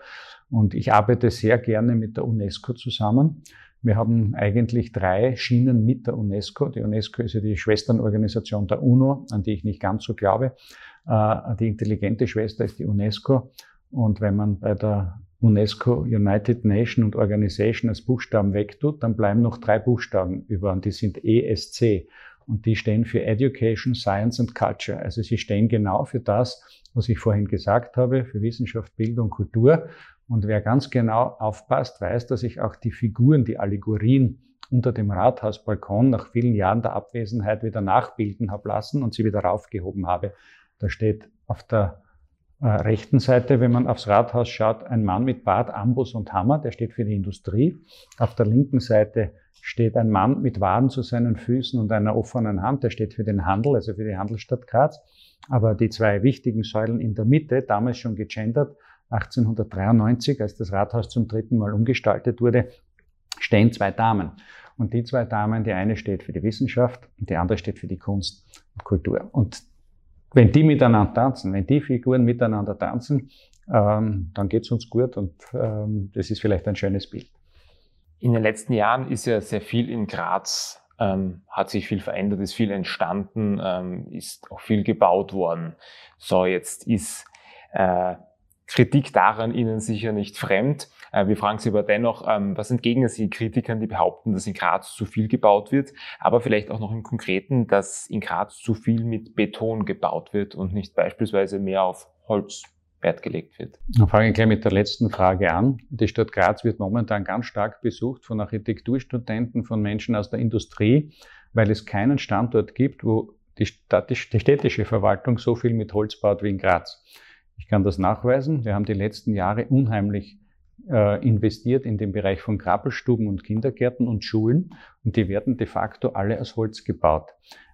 Und ich arbeite sehr gerne mit der UNESCO zusammen. Wir haben eigentlich drei Schienen mit der UNESCO. Die UNESCO ist ja die Schwesternorganisation der UNO, an die ich nicht ganz so glaube. Äh, die intelligente Schwester ist die UNESCO. Und wenn man bei der UNESCO United Nation und Organization als Buchstaben wegtut, dann bleiben noch drei Buchstaben über und die sind ESC und die stehen für Education, Science and Culture. Also sie stehen genau für das, was ich vorhin gesagt habe, für Wissenschaft, Bildung, Kultur. Und wer ganz genau aufpasst, weiß, dass ich auch die Figuren, die Allegorien unter dem Rathausbalkon nach vielen Jahren der Abwesenheit wieder nachbilden habe lassen und sie wieder raufgehoben habe. Da steht auf der rechten Seite, wenn man aufs Rathaus schaut, ein Mann mit Bart, Ambus und Hammer, der steht für die Industrie. Auf der linken Seite steht ein Mann mit Waden zu seinen Füßen und einer offenen Hand, der steht für den Handel, also für die Handelsstadt Graz. Aber die zwei wichtigen Säulen in der Mitte, damals schon gegendert, 1893, als das Rathaus zum dritten Mal umgestaltet wurde, stehen zwei Damen. Und die zwei Damen, die eine steht für die Wissenschaft und die andere steht für die Kunst und Kultur. Und wenn die miteinander tanzen, wenn die Figuren miteinander tanzen, ähm, dann geht's uns gut und ähm, das ist vielleicht ein schönes Bild. In den letzten Jahren ist ja sehr viel in Graz, ähm, hat sich viel verändert, ist viel entstanden, ähm, ist auch viel gebaut worden. So, jetzt ist äh, Kritik daran Ihnen sicher nicht fremd. Äh, wir fragen Sie aber dennoch, ähm, was entgegnen Sie Kritikern, die behaupten, dass in Graz zu viel gebaut wird, aber vielleicht auch noch im Konkreten, dass in Graz zu viel mit Beton gebaut wird und nicht beispielsweise mehr auf Holz Wert gelegt wird. Dann fange ich gleich mit der letzten Frage an. Die Stadt Graz wird momentan ganz stark besucht von Architekturstudenten, von Menschen aus der Industrie, weil es keinen Standort gibt, wo die, Stadt, die städtische Verwaltung so viel mit Holz baut wie in Graz. Ich kann das nachweisen. Wir haben die letzten Jahre unheimlich äh, investiert in den Bereich von Krabbelstuben und Kindergärten und Schulen und die werden de facto alle aus Holz gebaut.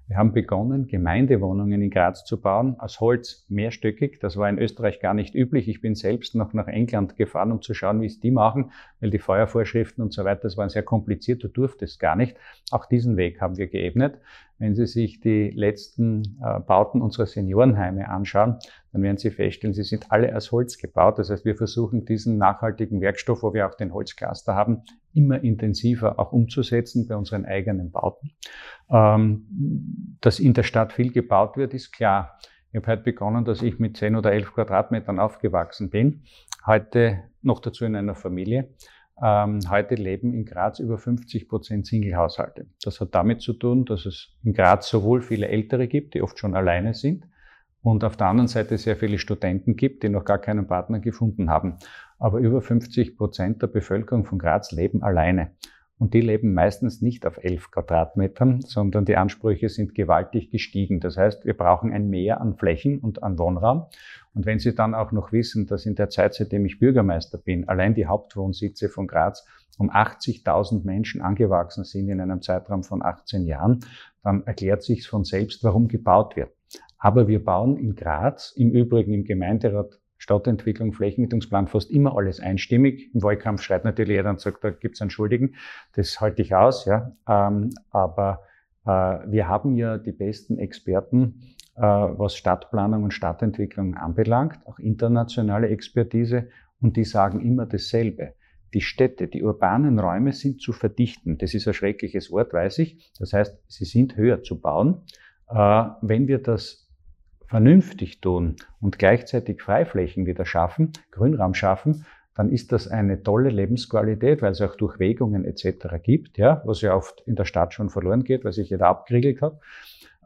Wir haben begonnen, Gemeindewohnungen in Graz zu bauen, aus Holz mehrstöckig. Das war in Österreich gar nicht üblich. Ich bin selbst noch nach England gefahren, um zu schauen, wie es die machen, weil die Feuervorschriften und so weiter, das waren sehr kompliziert, du durftest gar nicht. Auch diesen Weg haben wir geebnet. Wenn Sie sich die letzten äh, Bauten unserer Seniorenheime anschauen, dann werden Sie feststellen, sie sind alle aus Holz gebaut. Das heißt, wir versuchen diesen nachhaltigen Werkstoff, wo wir auch den Holzcluster haben, immer intensiver auch umzusetzen bei unseren eigenen Bauten. Ähm, dass in der Stadt viel gebaut wird, ist klar. Ich habe heute begonnen, dass ich mit 10 oder 11 Quadratmetern aufgewachsen bin. Heute noch dazu in einer Familie. Ähm, heute leben in Graz über 50 Prozent Single-Haushalte. Das hat damit zu tun, dass es in Graz sowohl viele Ältere gibt, die oft schon alleine sind, und auf der anderen Seite sehr viele Studenten gibt, die noch gar keinen Partner gefunden haben. Aber über 50 Prozent der Bevölkerung von Graz leben alleine. Und die leben meistens nicht auf 11 Quadratmetern, sondern die Ansprüche sind gewaltig gestiegen. Das heißt, wir brauchen ein Mehr an Flächen und an Wohnraum. Und wenn Sie dann auch noch wissen, dass in der Zeit, seitdem ich Bürgermeister bin, allein die Hauptwohnsitze von Graz um 80.000 Menschen angewachsen sind in einem Zeitraum von 18 Jahren, dann erklärt sich von selbst, warum gebaut wird. Aber wir bauen in Graz, im Übrigen im Gemeinderat Stadtentwicklung, Flächennutzungsplan fast immer alles einstimmig. Im Wahlkampf schreit natürlich jeder und sagt, da gibt's einen Schuldigen. Das halte ich aus, ja. Ähm, aber äh, wir haben ja die besten Experten, äh, was Stadtplanung und Stadtentwicklung anbelangt, auch internationale Expertise, und die sagen immer dasselbe. Die Städte, die urbanen Räume sind zu verdichten. Das ist ein schreckliches Wort, weiß ich. Das heißt, sie sind höher zu bauen. Äh, wenn wir das vernünftig tun und gleichzeitig Freiflächen wieder schaffen, Grünraum schaffen, dann ist das eine tolle Lebensqualität, weil es auch Durchwegungen etc. gibt, ja, was ja oft in der Stadt schon verloren geht, weil sich jeder abgeriegelt hat.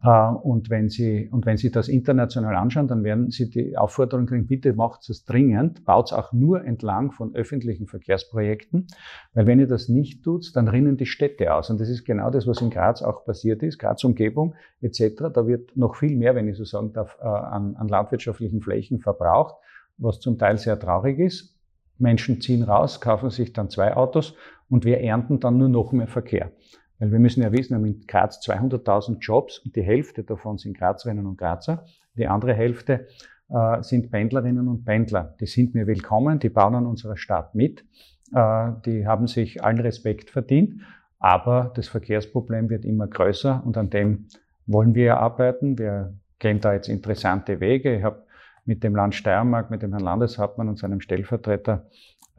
Äh, und wenn Sie, und wenn Sie das international anschauen, dann werden Sie die Aufforderung kriegen, bitte macht es dringend, baut es auch nur entlang von öffentlichen Verkehrsprojekten, weil wenn ihr das nicht tut, dann rinnen die Städte aus. Und das ist genau das, was in Graz auch passiert ist, Graz Umgebung etc. Da wird noch viel mehr, wenn ich so sagen darf, äh, an, an landwirtschaftlichen Flächen verbraucht, was zum Teil sehr traurig ist. Menschen ziehen raus, kaufen sich dann zwei Autos und wir ernten dann nur noch mehr Verkehr. Weil wir müssen ja wissen, wir haben in Graz 200.000 Jobs und die Hälfte davon sind Grazerinnen und Grazer. Die andere Hälfte äh, sind Pendlerinnen und Pendler. Die sind mir willkommen, die bauen an unserer Stadt mit. Äh, die haben sich allen Respekt verdient. Aber das Verkehrsproblem wird immer größer und an dem wollen wir arbeiten. Wir gehen da jetzt interessante Wege. Ich habe mit dem Land Steiermark, mit dem Herrn Landeshauptmann und seinem Stellvertreter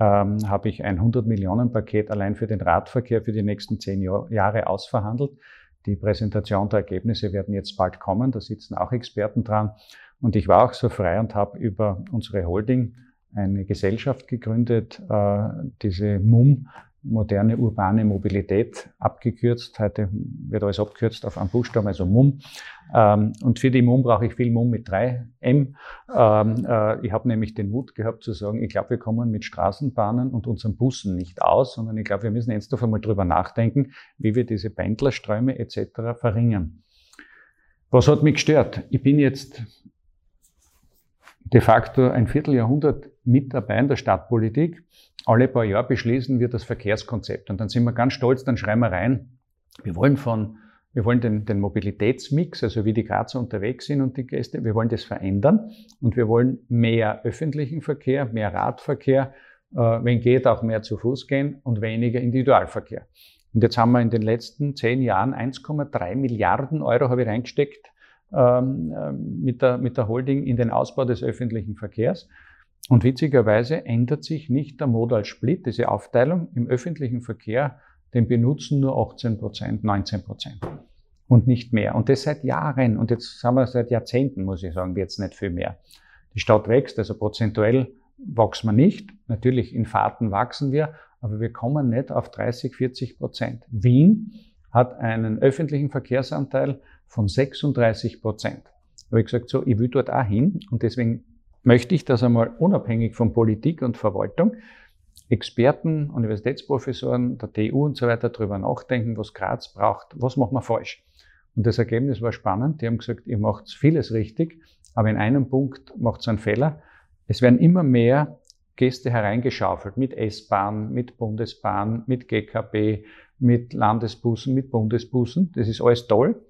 ähm, habe ich ein 100 Millionen Paket allein für den Radverkehr für die nächsten zehn Jahre ausverhandelt. Die Präsentation der Ergebnisse werden jetzt bald kommen. Da sitzen auch Experten dran. Und ich war auch so frei und habe über unsere Holding eine Gesellschaft gegründet, äh, diese MUM, moderne urbane Mobilität abgekürzt. Heute wird alles abgekürzt auf einen Buchstaben, also MUM. Ähm, und für die MUM brauche ich viel MUM mit 3 M. Ähm, äh, ich habe nämlich den Mut gehabt zu sagen, ich glaube, wir kommen mit Straßenbahnen und unseren Bussen nicht aus, sondern ich glaube, wir müssen jetzt doch einmal drüber nachdenken, wie wir diese Pendlerströme etc. verringern. Was hat mich gestört? Ich bin jetzt de facto ein Vierteljahrhundert mit dabei in der Stadtpolitik. Alle paar Jahre beschließen wir das Verkehrskonzept und dann sind wir ganz stolz, dann schreiben wir rein, wir wollen von wir wollen den, den Mobilitätsmix, also wie die Grazer unterwegs sind und die Gäste, wir wollen das verändern und wir wollen mehr öffentlichen Verkehr, mehr Radverkehr, äh, wenn geht auch mehr zu Fuß gehen und weniger Individualverkehr. Und jetzt haben wir in den letzten zehn Jahren 1,3 Milliarden Euro habe ich reingesteckt ähm, äh, mit, der, mit der Holding in den Ausbau des öffentlichen Verkehrs. Und witzigerweise ändert sich nicht der Modal Split, diese Aufteilung im öffentlichen Verkehr, den benutzen nur 18 Prozent, 19 Prozent und nicht mehr. Und das seit Jahren. Und jetzt haben wir seit Jahrzehnten, muss ich sagen, jetzt nicht viel mehr. Die Stadt wächst, also prozentuell wachsen wir nicht. Natürlich in Fahrten wachsen wir, aber wir kommen nicht auf 30, 40 Prozent. Wien hat einen öffentlichen Verkehrsanteil von 36 Prozent. Habe ich gesagt, so, ich will dort auch hin und deswegen möchte ich, dass einmal unabhängig von Politik und Verwaltung Experten, Universitätsprofessoren, der TU und so weiter darüber nachdenken, was Graz braucht, was machen wir falsch. Und das Ergebnis war spannend. Die haben gesagt, ihr macht vieles richtig, aber in einem Punkt macht es einen Fehler. Es werden immer mehr Gäste hereingeschaufelt mit S-Bahn, mit Bundesbahn, mit GKB, mit Landesbussen, mit Bundesbussen. Das ist alles toll,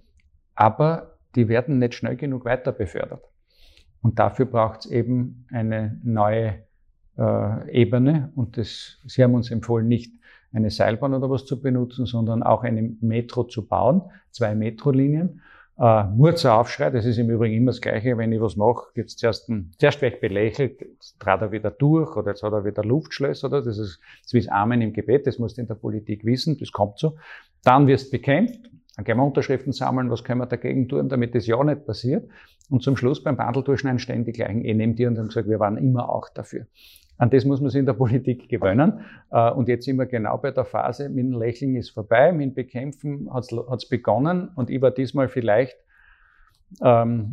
aber die werden nicht schnell genug weiter befördert. Und dafür braucht es eben eine neue äh, Ebene. Und das, Sie haben uns empfohlen, nicht eine Seilbahn oder was zu benutzen, sondern auch eine Metro zu bauen, zwei Metrolinien. Äh, Murzer Aufschrei, das ist im Übrigen immer das Gleiche, wenn ich was mache, gibt's zuerst, ein, zuerst werde ich belächelt, jetzt trat er wieder durch oder jetzt hat er wieder Luftschlösser, oder? Das ist, das ist Amen im Gebet, das musst du in der Politik wissen, das kommt so. Dann wirst du bekämpft, dann gehen wir Unterschriften sammeln, was können wir dagegen tun, damit das ja nicht passiert. Und zum Schluss beim Bandeldurchschneiden stehen die gleichen dir und haben gesagt, wir waren immer auch dafür. An das muss man sich in der Politik gewöhnen. Äh, und jetzt sind wir genau bei der Phase, mit dem Lächeln ist vorbei, mit dem Bekämpfen hat es begonnen. Und ich war diesmal vielleicht ähm,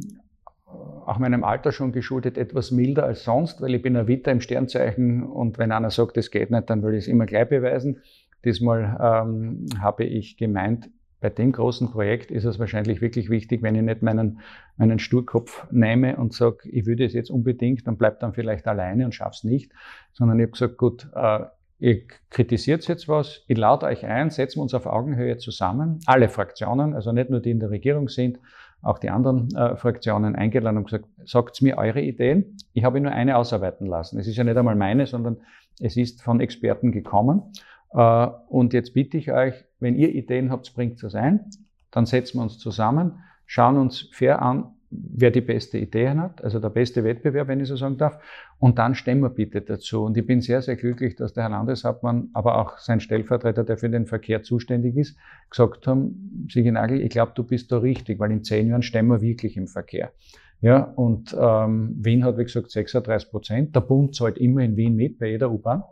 auch meinem Alter schon geschuldet etwas milder als sonst, weil ich bin ein Witter im Sternzeichen und wenn einer sagt, das geht nicht, dann will ich es immer gleich beweisen. Diesmal ähm, habe ich gemeint, bei dem großen Projekt ist es wahrscheinlich wirklich wichtig, wenn ich nicht meinen, meinen Sturkopf nehme und sage, ich würde es jetzt unbedingt und bleib dann vielleicht alleine und schaff's nicht, sondern ich habe gesagt, gut, äh, ihr kritisiert jetzt was, ich lade euch ein, setzen wir uns auf Augenhöhe zusammen, alle Fraktionen, also nicht nur die in der Regierung sind, auch die anderen äh, Fraktionen eingeladen und gesagt, sagt mir eure Ideen. Ich habe nur eine ausarbeiten lassen. Es ist ja nicht einmal meine, sondern es ist von Experten gekommen. Äh, und jetzt bitte ich euch, wenn ihr Ideen habt, bringt es ein. Dann setzen wir uns zusammen, schauen uns fair an, wer die beste Idee hat, also der beste Wettbewerb, wenn ich so sagen darf. Und dann stemmen wir bitte dazu. Und ich bin sehr, sehr glücklich, dass der Herr Landeshauptmann, aber auch sein Stellvertreter, der für den Verkehr zuständig ist, gesagt haben, Sigi Nagel, ich glaube, du bist da richtig, weil in zehn Jahren stemmen wir wirklich im Verkehr. Ja, und ähm, Wien hat, wie gesagt, 36 Prozent. Der Bund zahlt immer in Wien mit bei jeder U-Bahn.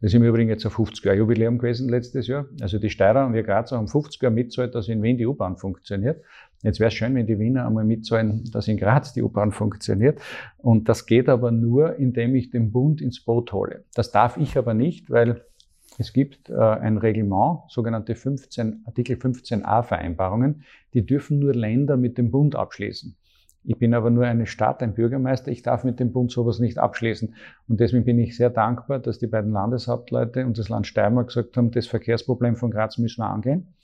Das ist im Übrigen jetzt ein 50er-Jubiläum gewesen letztes Jahr. Also die Steirer und wir Grazer haben 50er mitzahlt, dass in Wien die U-Bahn funktioniert. Jetzt wäre es schön, wenn die Wiener einmal mitzahlen, dass in Graz die U-Bahn funktioniert. Und das geht aber nur, indem ich den Bund ins Boot hole. Das darf ich aber nicht, weil es gibt äh, ein Reglement, sogenannte 15, Artikel 15a Vereinbarungen, die dürfen nur Länder mit dem Bund abschließen. Ich bin aber nur eine Stadt, ein Bürgermeister. Ich darf mit dem Bund sowas nicht abschließen. Und deswegen bin ich sehr dankbar, dass die beiden Landeshauptleute und das Land Steiermark gesagt haben, das Verkehrsproblem von Graz müssen wir angehen.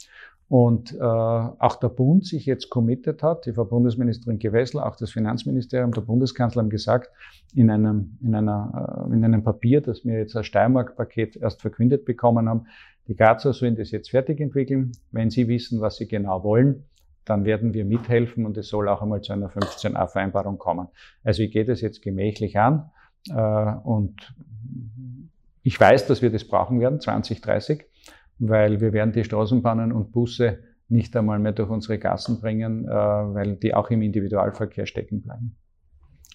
Und äh, auch der Bund sich jetzt committed hat, die Frau Bundesministerin Gewessel, auch das Finanzministerium, der Bundeskanzler haben gesagt, in einem, in einer, äh, in einem Papier, das wir jetzt als Steiermark-Paket erst verkündet bekommen haben, die Grazer sollen das jetzt fertig entwickeln. Wenn sie wissen, was sie genau wollen, dann werden wir mithelfen und es soll auch einmal zu einer 15a-Vereinbarung kommen. Also ich gehe das jetzt gemächlich an äh, und ich weiß, dass wir das brauchen werden, 2030, weil wir werden die Straßenbahnen und Busse nicht einmal mehr durch unsere Gassen bringen, äh, weil die auch im Individualverkehr stecken bleiben.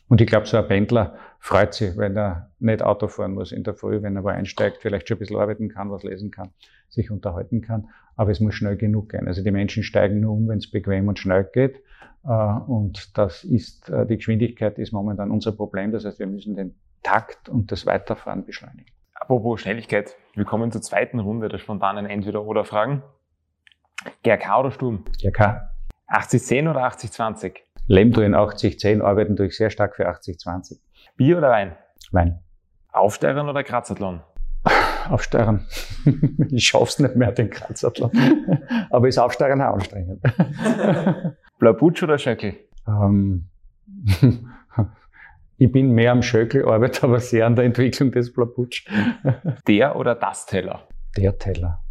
Und ich glaube, so ein Pendler freut sich, wenn er nicht Auto fahren muss in der Früh, wenn er wo einsteigt, vielleicht schon ein bisschen arbeiten kann, was lesen kann, sich unterhalten kann. Aber es muss schnell genug gehen. Also die Menschen steigen nur um, wenn es bequem und schnell geht. Äh, und das ist, äh, die Geschwindigkeit ist momentan unser Problem. Das heißt, wir müssen den Takt und das Weiterfahren beschleunigen. Apropos Schnelligkeit, wir kommen zur zweiten Runde der spontanen Entweder-Oder-Fragen. GRK oder Sturm? GRK. 80-10 oder 80-20? Leben du in 80-10, arbeiten durch sehr stark für 80-20. Bier oder Wein? Wein. Aufsteigern oder Krazathlon? Aufsteigern. ich schaff's nicht mehr, den Krazathlon. Aber ist Aufsteigern auch anstrengend. Blabutsch oder Schöckel? Ähm, ich bin mehr am Schöckel, arbeite aber sehr an der Entwicklung des Blabutsch. Der oder das Teller? Der Teller.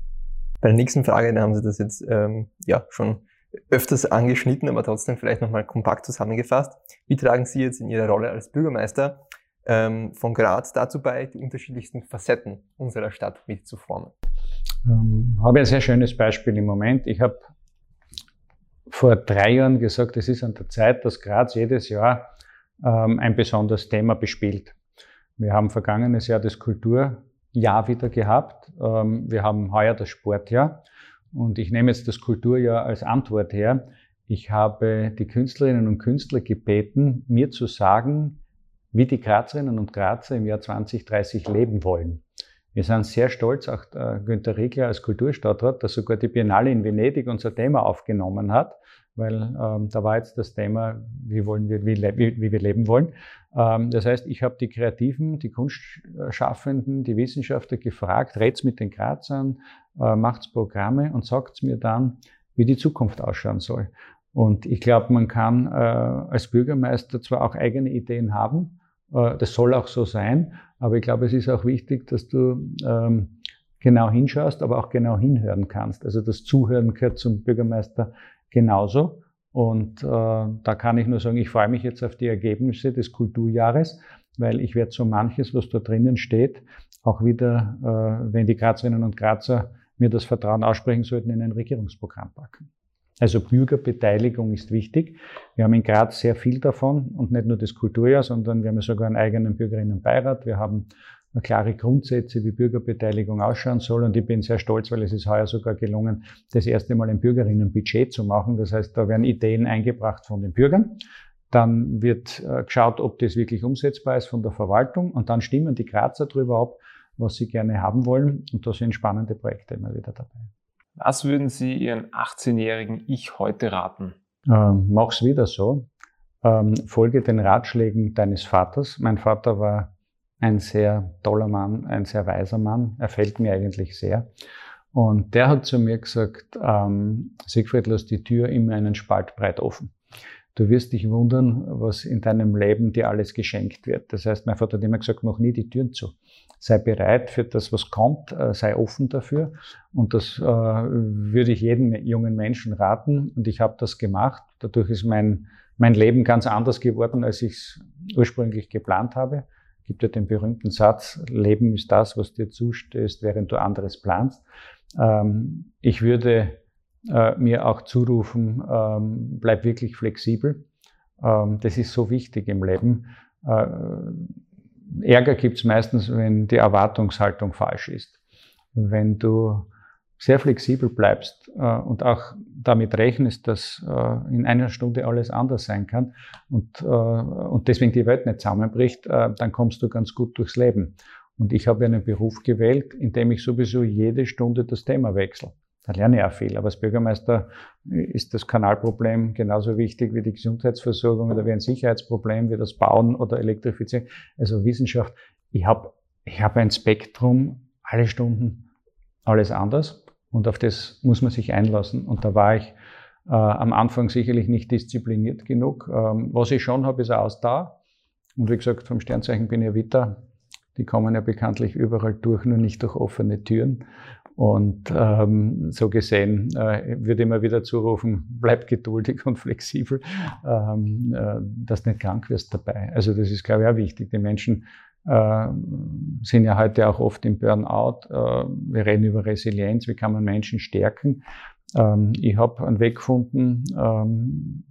Bei der nächsten Frage, da haben Sie das jetzt ähm, ja schon öfters angeschnitten, aber trotzdem vielleicht nochmal kompakt zusammengefasst. Wie tragen Sie jetzt in Ihrer Rolle als Bürgermeister von Graz dazu bei, die unterschiedlichsten Facetten unserer Stadt mitzuformen? Ähm, habe ein sehr schönes Beispiel im Moment. Ich habe vor drei Jahren gesagt, es ist an der Zeit, dass Graz jedes Jahr ähm, ein besonderes Thema bespielt. Wir haben vergangenes Jahr das Kulturjahr wieder gehabt. Ähm, wir haben heuer das Sportjahr. Und ich nehme jetzt das Kulturjahr als Antwort her. Ich habe die Künstlerinnen und Künstler gebeten, mir zu sagen, wie die Grazerinnen und Grazer im Jahr 2030 leben wollen. Wir sind sehr stolz, auch äh, Günter Riegler als Kulturstadtrat, dass sogar die Biennale in Venedig unser Thema aufgenommen hat weil ähm, da war jetzt das Thema, wie, wollen wir, wie, wie, wie wir leben wollen. Ähm, das heißt, ich habe die Kreativen, die Kunstschaffenden, die Wissenschaftler gefragt, red's mit den Grazern, äh, macht's Programme und sagt's mir dann, wie die Zukunft ausschauen soll. Und ich glaube, man kann äh, als Bürgermeister zwar auch eigene Ideen haben, das soll auch so sein, aber ich glaube, es ist auch wichtig, dass du ähm, genau hinschaust, aber auch genau hinhören kannst. Also das Zuhören gehört zum Bürgermeister genauso. Und äh, da kann ich nur sagen, ich freue mich jetzt auf die Ergebnisse des Kulturjahres, weil ich werde so manches, was da drinnen steht, auch wieder, äh, wenn die Grazerinnen und Grazer mir das Vertrauen aussprechen sollten, in ein Regierungsprogramm packen. Also Bürgerbeteiligung ist wichtig. Wir haben in Graz sehr viel davon und nicht nur das Kulturjahr, sondern wir haben sogar einen eigenen Bürgerinnenbeirat. Wir haben klare Grundsätze, wie Bürgerbeteiligung ausschauen soll. Und ich bin sehr stolz, weil es ist heuer sogar gelungen, das erste Mal ein Bürgerinnenbudget zu machen. Das heißt, da werden Ideen eingebracht von den Bürgern. Dann wird äh, geschaut, ob das wirklich umsetzbar ist von der Verwaltung. Und dann stimmen die Grazer darüber ab, was sie gerne haben wollen. Und da sind spannende Projekte immer wieder dabei. Was würden Sie Ihren 18-jährigen Ich heute raten? Ähm, mach's wieder so. Ähm, folge den Ratschlägen deines Vaters. Mein Vater war ein sehr toller Mann, ein sehr weiser Mann. Er fällt mir eigentlich sehr. Und der hat zu mir gesagt, ähm, Siegfried, lass die Tür immer einen Spalt breit offen. Du wirst dich wundern, was in deinem Leben dir alles geschenkt wird. Das heißt, mein Vater hat immer gesagt, mach nie die Türen zu. Sei bereit für das, was kommt, äh, sei offen dafür. Und das äh, würde ich jedem jungen Menschen raten. Und ich habe das gemacht. Dadurch ist mein, mein Leben ganz anders geworden, als ich es ursprünglich geplant habe gibt ja den berühmten Satz, Leben ist das, was dir zustößt, während du anderes planst. Ähm, ich würde äh, mir auch zurufen, ähm, bleib wirklich flexibel. Ähm, das ist so wichtig im Leben. Äh, Ärger gibt es meistens, wenn die Erwartungshaltung falsch ist. Wenn du sehr flexibel bleibst äh, und auch damit rechnest, dass äh, in einer Stunde alles anders sein kann und, äh, und deswegen die Welt nicht zusammenbricht, äh, dann kommst du ganz gut durchs Leben. Und ich habe einen Beruf gewählt, in dem ich sowieso jede Stunde das Thema wechsle. Da lerne ich auch viel. Aber als Bürgermeister ist das Kanalproblem genauso wichtig wie die Gesundheitsversorgung oder wie ein Sicherheitsproblem, wie das Bauen oder Elektrifizieren. Also Wissenschaft. Ich habe ich hab ein Spektrum, alle Stunden alles anders. Und auf das muss man sich einlassen. Und da war ich äh, am Anfang sicherlich nicht diszipliniert genug. Ähm, was ich schon habe, ist eine Ausdauer. Und wie gesagt, vom Sternzeichen bin ich Witter. Die kommen ja bekanntlich überall durch, nur nicht durch offene Türen. Und ähm, so gesehen äh, würde immer wieder zurufen, bleib geduldig und flexibel, ähm, äh, dass nicht krank wirst dabei. Also das ist, glaube ich, auch wichtig. Die Menschen äh, sind ja heute auch oft im Burnout. Äh, wir reden über Resilienz, wie kann man Menschen stärken. Ähm, ich habe einen Weg gefunden, ähm,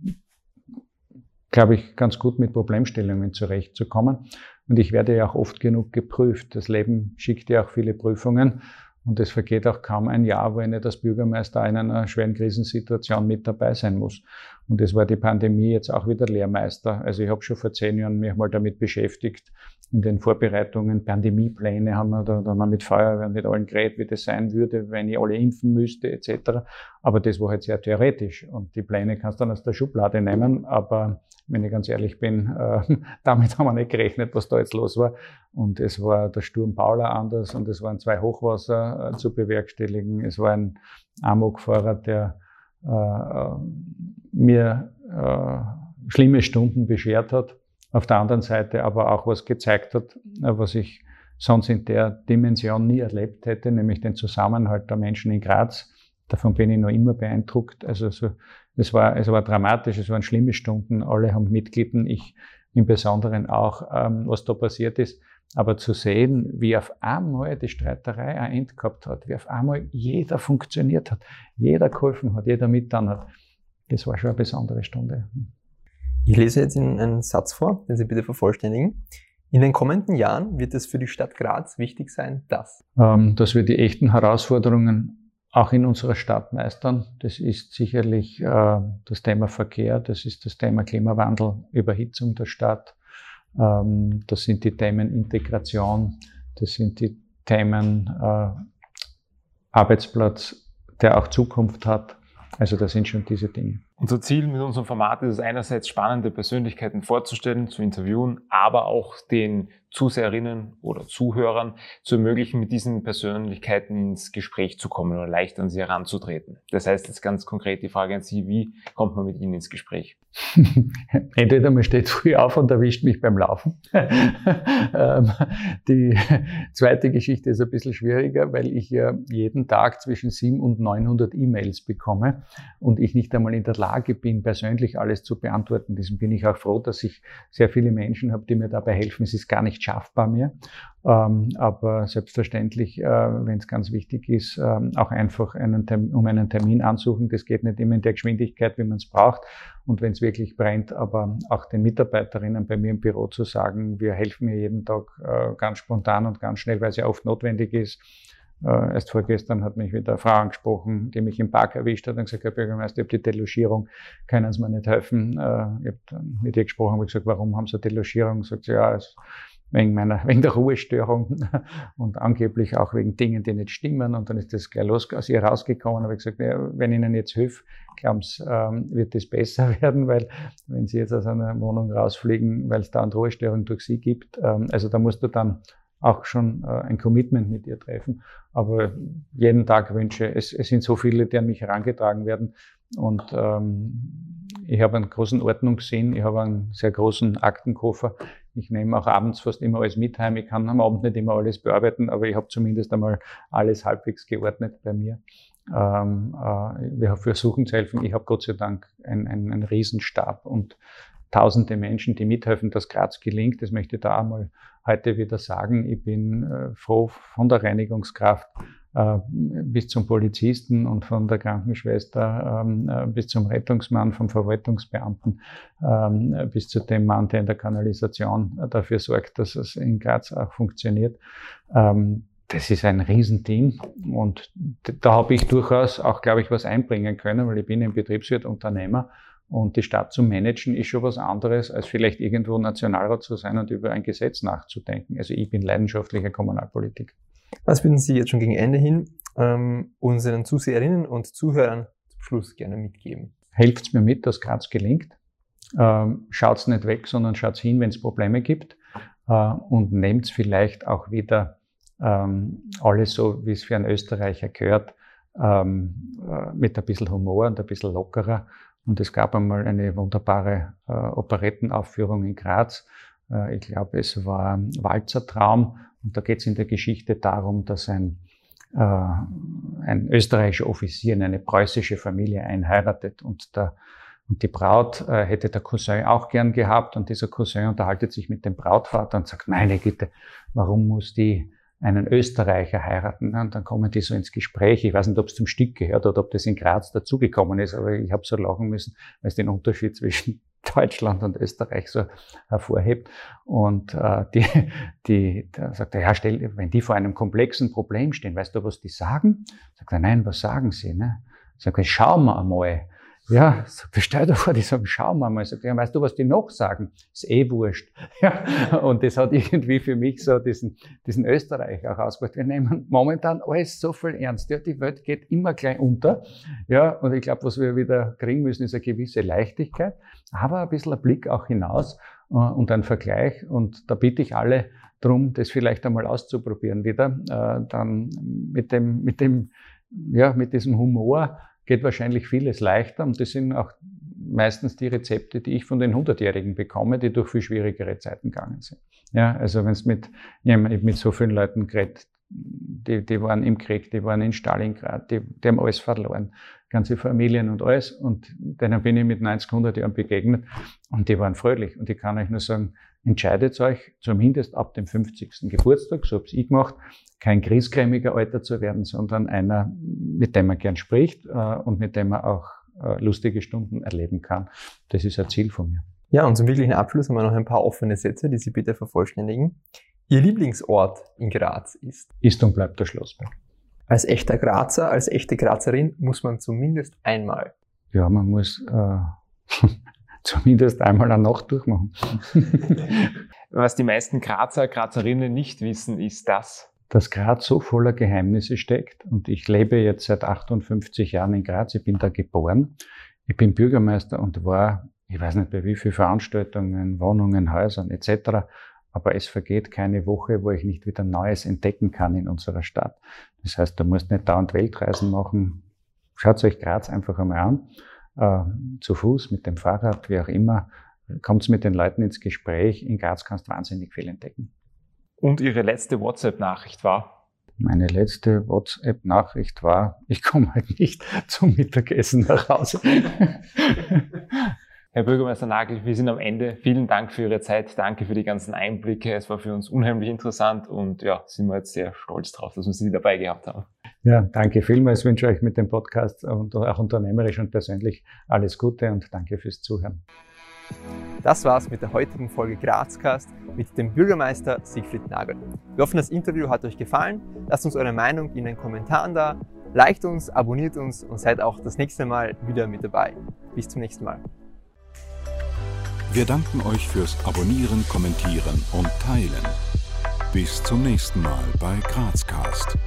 glaube ich, ganz gut mit Problemstellungen zurechtzukommen. Und ich werde ja auch oft genug geprüft. Das Leben schickt ja auch viele Prüfungen. Und es vergeht auch kaum ein Jahr, wo ich nicht als Bürgermeister in einer schweren Krisensituation mit dabei sein muss. Und es war die Pandemie jetzt auch wieder Lehrmeister. Also ich habe schon vor zehn Jahren mich mal damit beschäftigt. In den Vorbereitungen, Pandemiepläne haben wir da, da mit Feuerwehr, mit allen geredet, wie das sein würde, wenn ich alle impfen müsste, etc. Aber das war halt sehr theoretisch. Und die Pläne kannst du dann aus der Schublade nehmen. Aber wenn ich ganz ehrlich bin, äh, damit haben wir nicht gerechnet, was da jetzt los war. Und es war der Sturm Paula anders und es waren zwei Hochwasser äh, zu bewerkstelligen. Es war ein Amokfahrer, der äh, mir äh, schlimme Stunden beschert hat. Auf der anderen Seite aber auch was gezeigt hat, äh, was ich sonst in der Dimension nie erlebt hätte, nämlich den Zusammenhalt der Menschen in Graz. Davon bin ich noch immer beeindruckt. Also so, es war, es war dramatisch, es waren schlimme Stunden. Alle haben mitgelitten, ich im Besonderen auch, ähm, was da passiert ist. Aber zu sehen, wie auf einmal die Streiterei ein Ende gehabt hat, wie auf einmal jeder funktioniert hat, jeder geholfen hat, jeder mitgetan hat, das war schon eine besondere Stunde. Ich lese jetzt Ihnen einen Satz vor, den Sie bitte vervollständigen. In den kommenden Jahren wird es für die Stadt Graz wichtig sein, dass, ähm, dass wir die echten Herausforderungen auch in unserer Stadt meistern. Das ist sicherlich äh, das Thema Verkehr, das ist das Thema Klimawandel, Überhitzung der Stadt, ähm, das sind die Themen Integration, das sind die Themen äh, Arbeitsplatz, der auch Zukunft hat. Also das sind schon diese Dinge. Unser Ziel mit unserem Format ist es einerseits spannende Persönlichkeiten vorzustellen, zu interviewen, aber auch den Zuseherinnen oder Zuhörern zu ermöglichen, mit diesen Persönlichkeiten ins Gespräch zu kommen oder leicht an sie heranzutreten. Das heißt jetzt ganz konkret die Frage an Sie, wie kommt man mit Ihnen ins Gespräch? Entweder man steht früh auf und erwischt mich beim Laufen. Ähm, die zweite Geschichte ist ein bisschen schwieriger, weil ich ja jeden Tag zwischen 700 und 900 E-Mails bekomme und ich nicht einmal in der Lage bin, persönlich alles zu beantworten. Deswegen bin ich auch froh, dass ich sehr viele Menschen habe, die mir dabei helfen. Es ist gar nicht schaffbar mehr. Ähm, aber selbstverständlich, äh, wenn es ganz wichtig ist, ähm, auch einfach einen um einen Termin ansuchen. Das geht nicht immer in der Geschwindigkeit, wie man es braucht. Und wenn es wirklich brennt, aber auch den Mitarbeiterinnen bei mir im Büro zu sagen, wir helfen mir jeden Tag äh, ganz spontan und ganz schnell, weil es ja oft notwendig ist. Äh, erst vorgestern hat mich wieder eine Frau angesprochen, die mich im Park erwischt hat und gesagt, Herr Bürgermeister, ich habe die Delogierung, können Sie mir nicht helfen? Äh, ich habe mit ihr gesprochen und gesagt, warum haben Sie eine Delogierung? Sagt sie, ja, es wegen meiner, wegen der Ruhestörung und angeblich auch wegen Dingen, die nicht stimmen. Und dann ist das gleich los, aus ihr rausgekommen. habe ich gesagt, wenn ich Ihnen jetzt hilf, glauben Sie, ähm, wird das besser werden, weil wenn Sie jetzt aus einer Wohnung rausfliegen, weil es da eine Ruhestörung durch Sie gibt, ähm, also da musst du dann auch schon äh, ein Commitment mit ihr treffen. Aber jeden Tag wünsche, es, es sind so viele, die an mich herangetragen werden. Und ähm, ich habe einen großen Ordnungssinn, ich habe einen sehr großen Aktenkoffer. Ich nehme auch abends fast immer alles mit heim. Ich kann am Abend nicht immer alles bearbeiten, aber ich habe zumindest einmal alles halbwegs geordnet bei mir. Ähm, äh, wir versuchen zu helfen. Ich habe Gott sei Dank einen, einen, einen Riesenstab und tausende Menschen, die mithelfen, dass Graz gelingt. Das möchte ich da einmal heute wieder sagen. Ich bin äh, froh von der Reinigungskraft bis zum Polizisten und von der Krankenschwester ähm, äh, bis zum Rettungsmann, vom Verwaltungsbeamten ähm, bis zu dem Mann, der in der Kanalisation dafür sorgt, dass es in Graz auch funktioniert. Ähm, das ist ein Riesenteam und da habe ich durchaus auch, glaube ich, was einbringen können, weil ich bin ein Betriebswirt, Unternehmer und die Stadt zu managen ist schon was anderes, als vielleicht irgendwo Nationalrat zu sein und über ein Gesetz nachzudenken. Also ich bin leidenschaftlicher Kommunalpolitiker. Was würden Sie jetzt schon gegen Ende hin ähm, unseren Zuseherinnen und Zuhörern zum Schluss gerne mitgeben? Helft mir mit, dass Graz gelingt. Ähm, schaut's nicht weg, sondern schaut's hin, wenn es Probleme gibt. Äh, und nehmt vielleicht auch wieder ähm, alles so, wie es für einen Österreicher gehört, ähm, äh, mit ein bisschen Humor und ein bisschen lockerer. Und es gab einmal eine wunderbare äh, Operettenaufführung in Graz. Äh, ich glaube, es war Walzertraum und da geht es in der Geschichte darum, dass ein, äh, ein österreichischer Offizier in eine preußische Familie einheiratet und der und die Braut äh, hätte der Cousin auch gern gehabt. Und dieser Cousin unterhaltet sich mit dem Brautvater und sagt, meine Güte, warum muss die einen Österreicher heiraten? Und dann kommen die so ins Gespräch. Ich weiß nicht, ob es zum Stück gehört oder ob das in Graz dazugekommen ist, aber ich habe so lachen müssen, weil es den Unterschied zwischen Deutschland und Österreich so hervorhebt. Und äh, die, die da sagt er, ja, stell, wenn die vor einem komplexen Problem stehen, weißt du, was die sagen? Sagt er, nein, was sagen sie? Ne? Sagt er, schauen wir einmal. Ja, sagt, stell dir vor, die sagen, schau mal mal. Sagt, ja, weißt du, was die noch sagen? Ist eh wurscht. Ja, und das hat irgendwie für mich so diesen, diesen Österreich auch ausgemacht. Wir nehmen momentan alles so viel ernst. Ja, die Welt geht immer gleich unter. Ja, und ich glaube, was wir wieder kriegen müssen, ist eine gewisse Leichtigkeit, aber ein bisschen ein Blick auch hinaus äh, und ein Vergleich. Und da bitte ich alle darum, das vielleicht einmal auszuprobieren wieder, äh, dann mit dem, mit dem, ja, mit diesem Humor, geht wahrscheinlich vieles leichter und das sind auch meistens die Rezepte, die ich von den 100-Jährigen bekomme, die durch viel schwierigere Zeiten gegangen sind. Ja, also wenn es mit, ja, mit so vielen Leuten geredet, die, die waren im Krieg, die waren in Stalingrad, die, die haben alles verloren, ganze Familien und alles und denen bin ich mit 90, 100 Jahren begegnet und die waren fröhlich und ich kann euch nur sagen, entscheidet euch zumindest ab dem 50. Geburtstag, so habe ich gemacht, kein griesgrämiger Alter zu werden, sondern einer, mit dem man gern spricht äh, und mit dem man auch äh, lustige Stunden erleben kann. Das ist ein Ziel von mir. Ja, und zum wirklichen Abschluss haben wir noch ein paar offene Sätze, die Sie bitte vervollständigen. Ihr Lieblingsort in Graz ist? Ist und bleibt der Schlossberg. Als echter Grazer, als echte Grazerin muss man zumindest einmal. Ja, man muss äh, zumindest einmal eine Nacht durchmachen. Was die meisten Grazer, Grazerinnen nicht wissen, ist das. Dass Graz so voller Geheimnisse steckt und ich lebe jetzt seit 58 Jahren in Graz, ich bin da geboren. Ich bin Bürgermeister und war, ich weiß nicht bei wie vielen Veranstaltungen, Wohnungen, Häusern etc., aber es vergeht keine Woche, wo ich nicht wieder Neues entdecken kann in unserer Stadt. Das heißt, du musst nicht dauernd Weltreisen machen. Schaut euch Graz einfach einmal an äh, zu Fuß, mit dem Fahrrad, wie auch immer, kommt mit den Leuten ins Gespräch. In Graz kannst du wahnsinnig viel entdecken. Und Ihre letzte WhatsApp-Nachricht war? Meine letzte WhatsApp-Nachricht war, ich komme halt nicht zum Mittagessen nach Hause. Herr Bürgermeister Nagel, wir sind am Ende. Vielen Dank für Ihre Zeit. Danke für die ganzen Einblicke. Es war für uns unheimlich interessant und ja, sind wir jetzt sehr stolz drauf, dass wir Sie dabei gehabt haben. Ja, danke vielmals. Ich wünsche euch mit dem Podcast und auch unternehmerisch und persönlich alles Gute und danke fürs Zuhören. Das war's mit der heutigen Folge Grazcast mit dem Bürgermeister Siegfried Nagel. Wir hoffen, das Interview hat euch gefallen. Lasst uns eure Meinung in den Kommentaren da. Liked uns, abonniert uns und seid auch das nächste Mal wieder mit dabei. Bis zum nächsten Mal. Wir danken euch fürs Abonnieren, Kommentieren und Teilen. Bis zum nächsten Mal bei Grazcast.